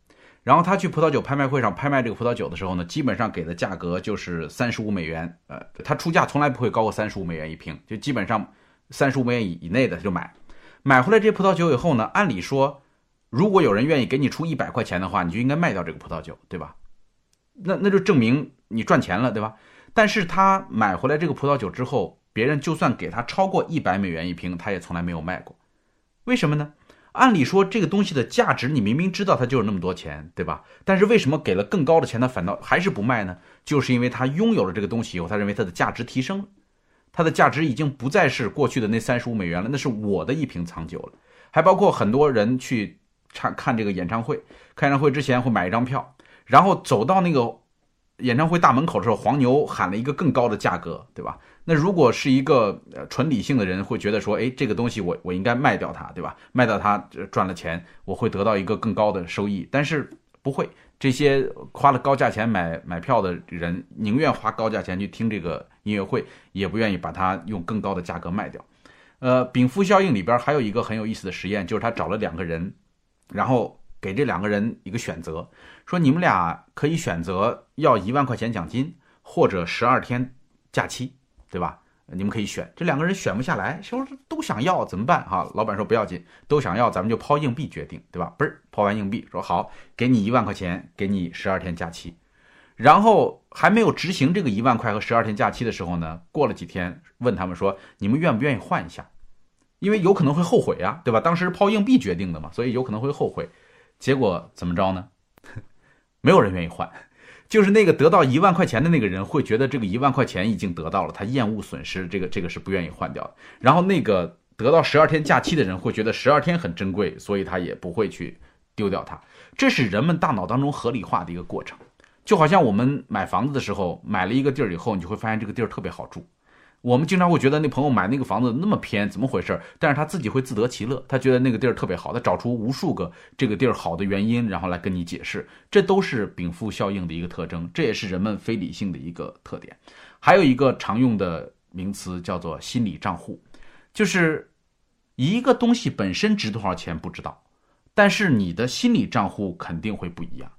然后他去葡萄酒拍卖会上拍卖这个葡萄酒的时候呢，基本上给的价格就是三十五美元。呃，他出价从来不会高过三十五美元一瓶，就基本上三十五美元以以内的他就买。买回来这葡萄酒以后呢，按理说，如果有人愿意给你出一百块钱的话，你就应该卖掉这个葡萄酒，对吧？那那就证明你赚钱了，对吧？但是他买回来这个葡萄酒之后，别人就算给他超过一百美元一瓶，他也从来没有卖过。为什么呢？按理说这个东西的价值，你明明知道它就是那么多钱，对吧？但是为什么给了更高的钱，他反倒还是不卖呢？就是因为他拥有了这个东西以后，他认为它的价值提升了，它的价值已经不再是过去的那三十五美元了，那是我的一瓶藏酒了。还包括很多人去看看这个演唱会，看演唱会之前会买一张票。然后走到那个演唱会大门口的时候，黄牛喊了一个更高的价格，对吧？那如果是一个呃纯理性的人，会觉得说，哎，这个东西我我应该卖掉它，对吧？卖掉它赚了钱，我会得到一个更高的收益。但是不会，这些花了高价钱买买票的人，宁愿花高价钱去听这个音乐会，也不愿意把它用更高的价格卖掉。呃，禀赋效应里边还有一个很有意思的实验，就是他找了两个人，然后。给这两个人一个选择，说你们俩可以选择要一万块钱奖金或者十二天假期，对吧？你们可以选。这两个人选不下来，说都想要怎么办？哈，老板说不要紧，都想要，咱们就抛硬币决定，对吧？不是抛完硬币，说好，给你一万块钱，给你十二天假期。然后还没有执行这个一万块和十二天假期的时候呢，过了几天，问他们说你们愿不愿意换一下？因为有可能会后悔啊，对吧？当时抛硬币决定的嘛，所以有可能会后悔。结果怎么着呢？没有人愿意换，就是那个得到一万块钱的那个人会觉得这个一万块钱已经得到了，他厌恶损失，这个这个是不愿意换掉的。然后那个得到十二天假期的人会觉得十二天很珍贵，所以他也不会去丢掉它。这是人们大脑当中合理化的一个过程，就好像我们买房子的时候，买了一个地儿以后，你就会发现这个地儿特别好住。我们经常会觉得那朋友买那个房子那么偏，怎么回事？但是他自己会自得其乐，他觉得那个地儿特别好，他找出无数个这个地儿好的原因，然后来跟你解释，这都是禀赋效应的一个特征，这也是人们非理性的一个特点。还有一个常用的名词叫做心理账户，就是一个东西本身值多少钱不知道，但是你的心理账户肯定会不一样。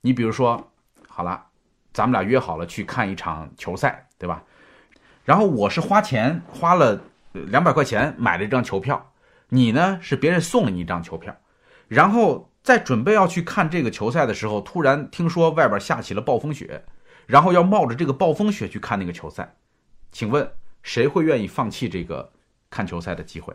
你比如说，好了，咱们俩约好了去看一场球赛，对吧？然后我是花钱花了两百块钱买了一张球票，你呢是别人送了你一张球票，然后在准备要去看这个球赛的时候，突然听说外边下起了暴风雪，然后要冒着这个暴风雪去看那个球赛，请问谁会愿意放弃这个看球赛的机会？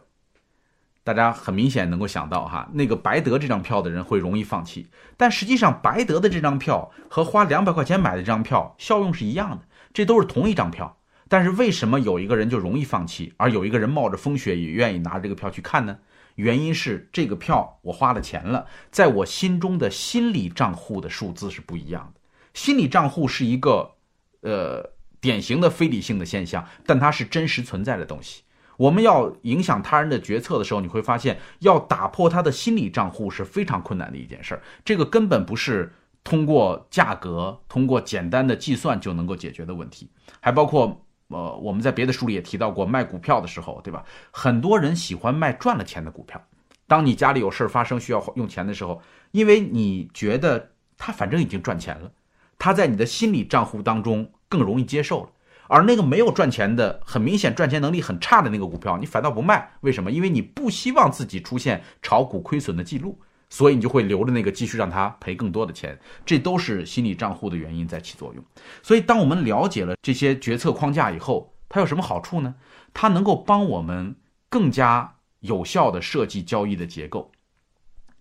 大家很明显能够想到哈，那个白得这张票的人会容易放弃，但实际上白得的这张票和花两百块钱买的这张票效用是一样的，这都是同一张票。但是为什么有一个人就容易放弃，而有一个人冒着风雪也愿意拿这个票去看呢？原因是这个票我花了钱了，在我心中的心理账户的数字是不一样的。心理账户是一个，呃，典型的非理性的现象，但它是真实存在的东西。我们要影响他人的决策的时候，你会发现要打破他的心理账户是非常困难的一件事儿。这个根本不是通过价格、通过简单的计算就能够解决的问题，还包括。呃，我们在别的书里也提到过，卖股票的时候，对吧？很多人喜欢卖赚了钱的股票。当你家里有事儿发生需要用钱的时候，因为你觉得他反正已经赚钱了，他在你的心理账户当中更容易接受了。而那个没有赚钱的、很明显赚钱能力很差的那个股票，你反倒不卖，为什么？因为你不希望自己出现炒股亏损的记录。所以你就会留着那个，继续让他赔更多的钱，这都是心理账户的原因在起作用。所以，当我们了解了这些决策框架以后，它有什么好处呢？它能够帮我们更加有效的设计交易的结构。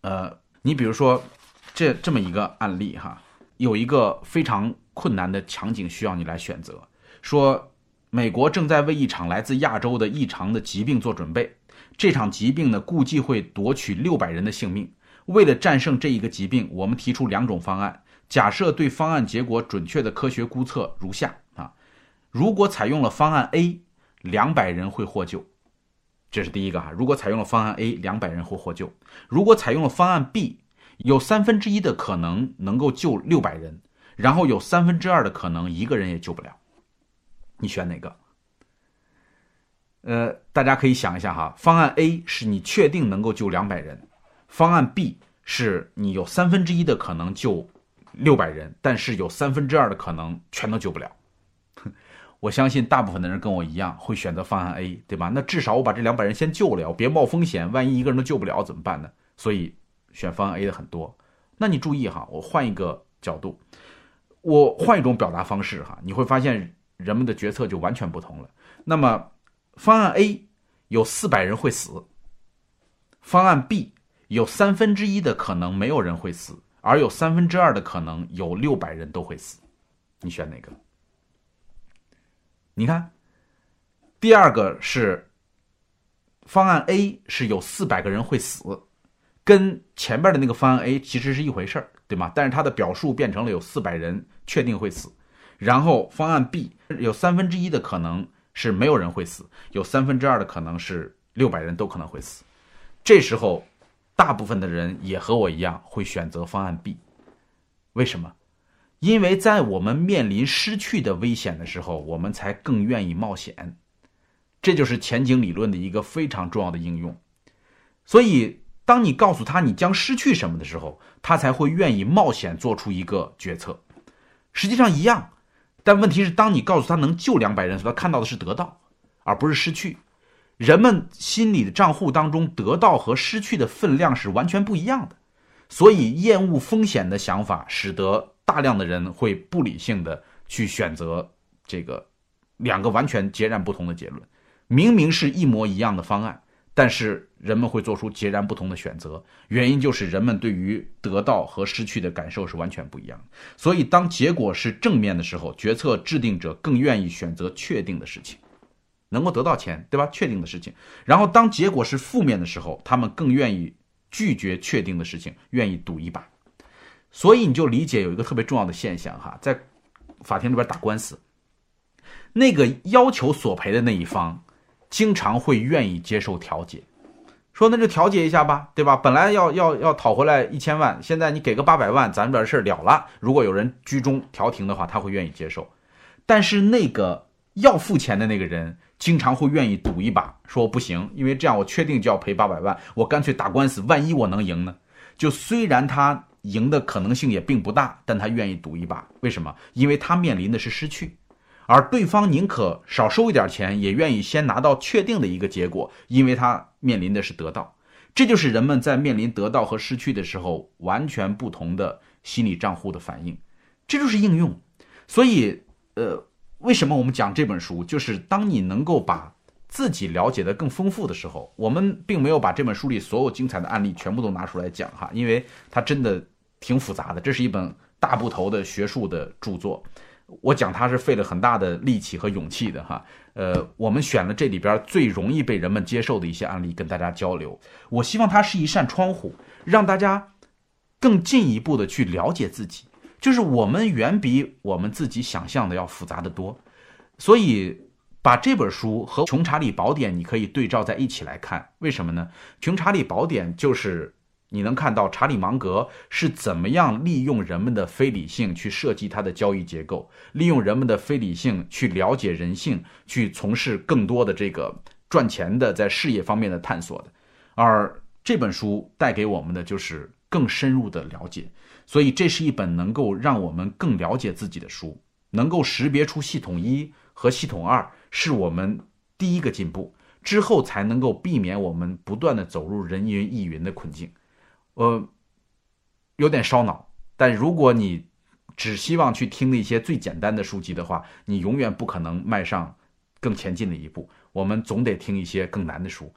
呃，你比如说这这么一个案例哈，有一个非常困难的场景需要你来选择，说美国正在为一场来自亚洲的异常的疾病做准备，这场疾病呢估计会夺取六百人的性命。为了战胜这一个疾病，我们提出两种方案。假设对方案结果准确的科学估测如下啊：如果采用了方案 A，两百人会获救，这是第一个哈。如果采用了方案 A，两百人会获救；如果采用了方案 B，有三分之一的可能能够救六百人，然后有三分之二的可能一个人也救不了。你选哪个？呃，大家可以想一下哈。方案 A 是你确定能够救两百人，方案 B 是你有三分之一的可能救六百人，但是有三分之二的可能全都救不了。我相信大部分的人跟我一样会选择方案 A，对吧？那至少我把这两百人先救了，别冒风险，万一一个人都救不了怎么办呢？所以选方案 A 的很多。那你注意哈，我换一个角度，我换一种表达方式哈，你会发现人们的决策就完全不同了。那么。方案 A 有四百人会死，方案 B 有三分之一的可能没有人会死，而有三分之二的可能有六百人都会死，你选哪个？你看，第二个是方案 A 是有四百个人会死，跟前边的那个方案 A 其实是一回事儿，对吗？但是它的表述变成了有四百人确定会死，然后方案 B 有三分之一的可能。是没有人会死，有三分之二的可能是六百人都可能会死。这时候，大部分的人也和我一样会选择方案 B。为什么？因为在我们面临失去的危险的时候，我们才更愿意冒险。这就是前景理论的一个非常重要的应用。所以，当你告诉他你将失去什么的时候，他才会愿意冒险做出一个决策。实际上一样。但问题是，当你告诉他能救两百人时，他看到的是得到，而不是失去。人们心里的账户当中，得到和失去的分量是完全不一样的。所以，厌恶风险的想法，使得大量的人会不理性的去选择这个两个完全截然不同的结论。明明是一模一样的方案。但是人们会做出截然不同的选择，原因就是人们对于得到和失去的感受是完全不一样的。所以，当结果是正面的时候，决策制定者更愿意选择确定的事情，能够得到钱，对吧？确定的事情。然后，当结果是负面的时候，他们更愿意拒绝确定的事情，愿意赌一把。所以，你就理解有一个特别重要的现象哈，在法庭里边打官司，那个要求索赔的那一方。经常会愿意接受调解，说那就调解一下吧，对吧？本来要要要讨回来一千万，现在你给个八百万，咱们这事儿了了。如果有人居中调停的话，他会愿意接受。但是那个要付钱的那个人，经常会愿意赌一把，说不行，因为这样我确定就要赔八百万，我干脆打官司，万一我能赢呢？就虽然他赢的可能性也并不大，但他愿意赌一把。为什么？因为他面临的是失去。而对方宁可少收一点钱，也愿意先拿到确定的一个结果，因为他面临的是得到。这就是人们在面临得到和失去的时候完全不同的心理账户的反应。这就是应用。所以，呃，为什么我们讲这本书？就是当你能够把自己了解的更丰富的时候，我们并没有把这本书里所有精彩的案例全部都拿出来讲哈，因为它真的挺复杂的。这是一本大部头的学术的著作。我讲它是费了很大的力气和勇气的哈，呃，我们选了这里边最容易被人们接受的一些案例跟大家交流。我希望它是一扇窗户，让大家更进一步的去了解自己，就是我们远比我们自己想象的要复杂的多。所以把这本书和《穷查理宝典》你可以对照在一起来看，为什么呢？《穷查理宝典》就是。你能看到查理芒格是怎么样利用人们的非理性去设计他的交易结构，利用人们的非理性去了解人性，去从事更多的这个赚钱的在事业方面的探索的。而这本书带给我们的就是更深入的了解，所以这是一本能够让我们更了解自己的书，能够识别出系统一和系统二是我们第一个进步，之后才能够避免我们不断的走入人云亦云的困境。呃，有点烧脑，但如果你只希望去听那些最简单的书籍的话，你永远不可能迈上更前进的一步。我们总得听一些更难的书。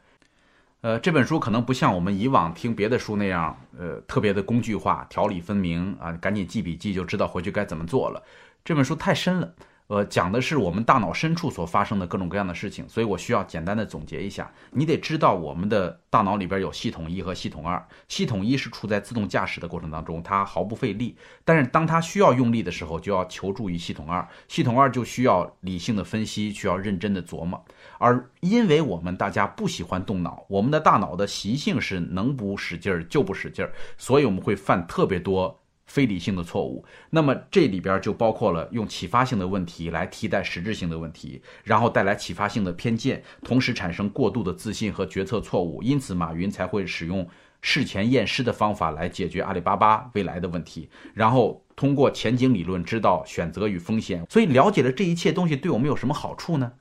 呃，这本书可能不像我们以往听别的书那样，呃，特别的工具化、条理分明啊，赶紧记笔记就知道回去该怎么做了。这本书太深了，呃，讲的是我们大脑深处所发生的各种各样的事情，所以我需要简单的总结一下。你得知道，我们的大脑里边有系统一和系统二。系统一是处在自动驾驶的过程当中，它毫不费力；但是当它需要用力的时候，就要求助于系统二。系统二就需要理性的分析，需要认真的琢磨。而因为我们大家不喜欢动脑，我们的大脑的习性是能不使劲儿就不使劲儿，所以我们会犯特别多。非理性的错误，那么这里边就包括了用启发性的问题来替代实质性的问题，然后带来启发性的偏见，同时产生过度的自信和决策错误。因此，马云才会使用事前验尸的方法来解决阿里巴巴未来的问题，然后通过前景理论知道选择与风险。所以，了解了这一切东西对我们有什么好处呢？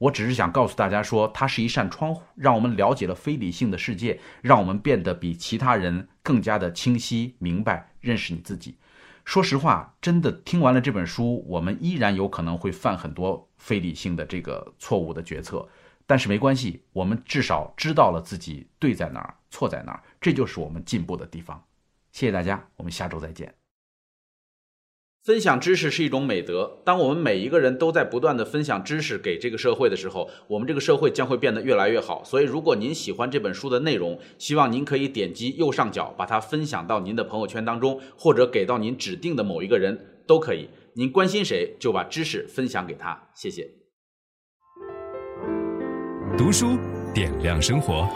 我只是想告诉大家说，它是一扇窗户，让我们了解了非理性的世界，让我们变得比其他人更加的清晰明白，认识你自己。说实话，真的听完了这本书，我们依然有可能会犯很多非理性的这个错误的决策，但是没关系，我们至少知道了自己对在哪儿，错在哪儿，这就是我们进步的地方。谢谢大家，我们下周再见。分享知识是一种美德。当我们每一个人都在不断的分享知识给这个社会的时候，我们这个社会将会变得越来越好。所以，如果您喜欢这本书的内容，希望您可以点击右上角把它分享到您的朋友圈当中，或者给到您指定的某一个人都可以。您关心谁，就把知识分享给他。谢谢。读书点亮生活。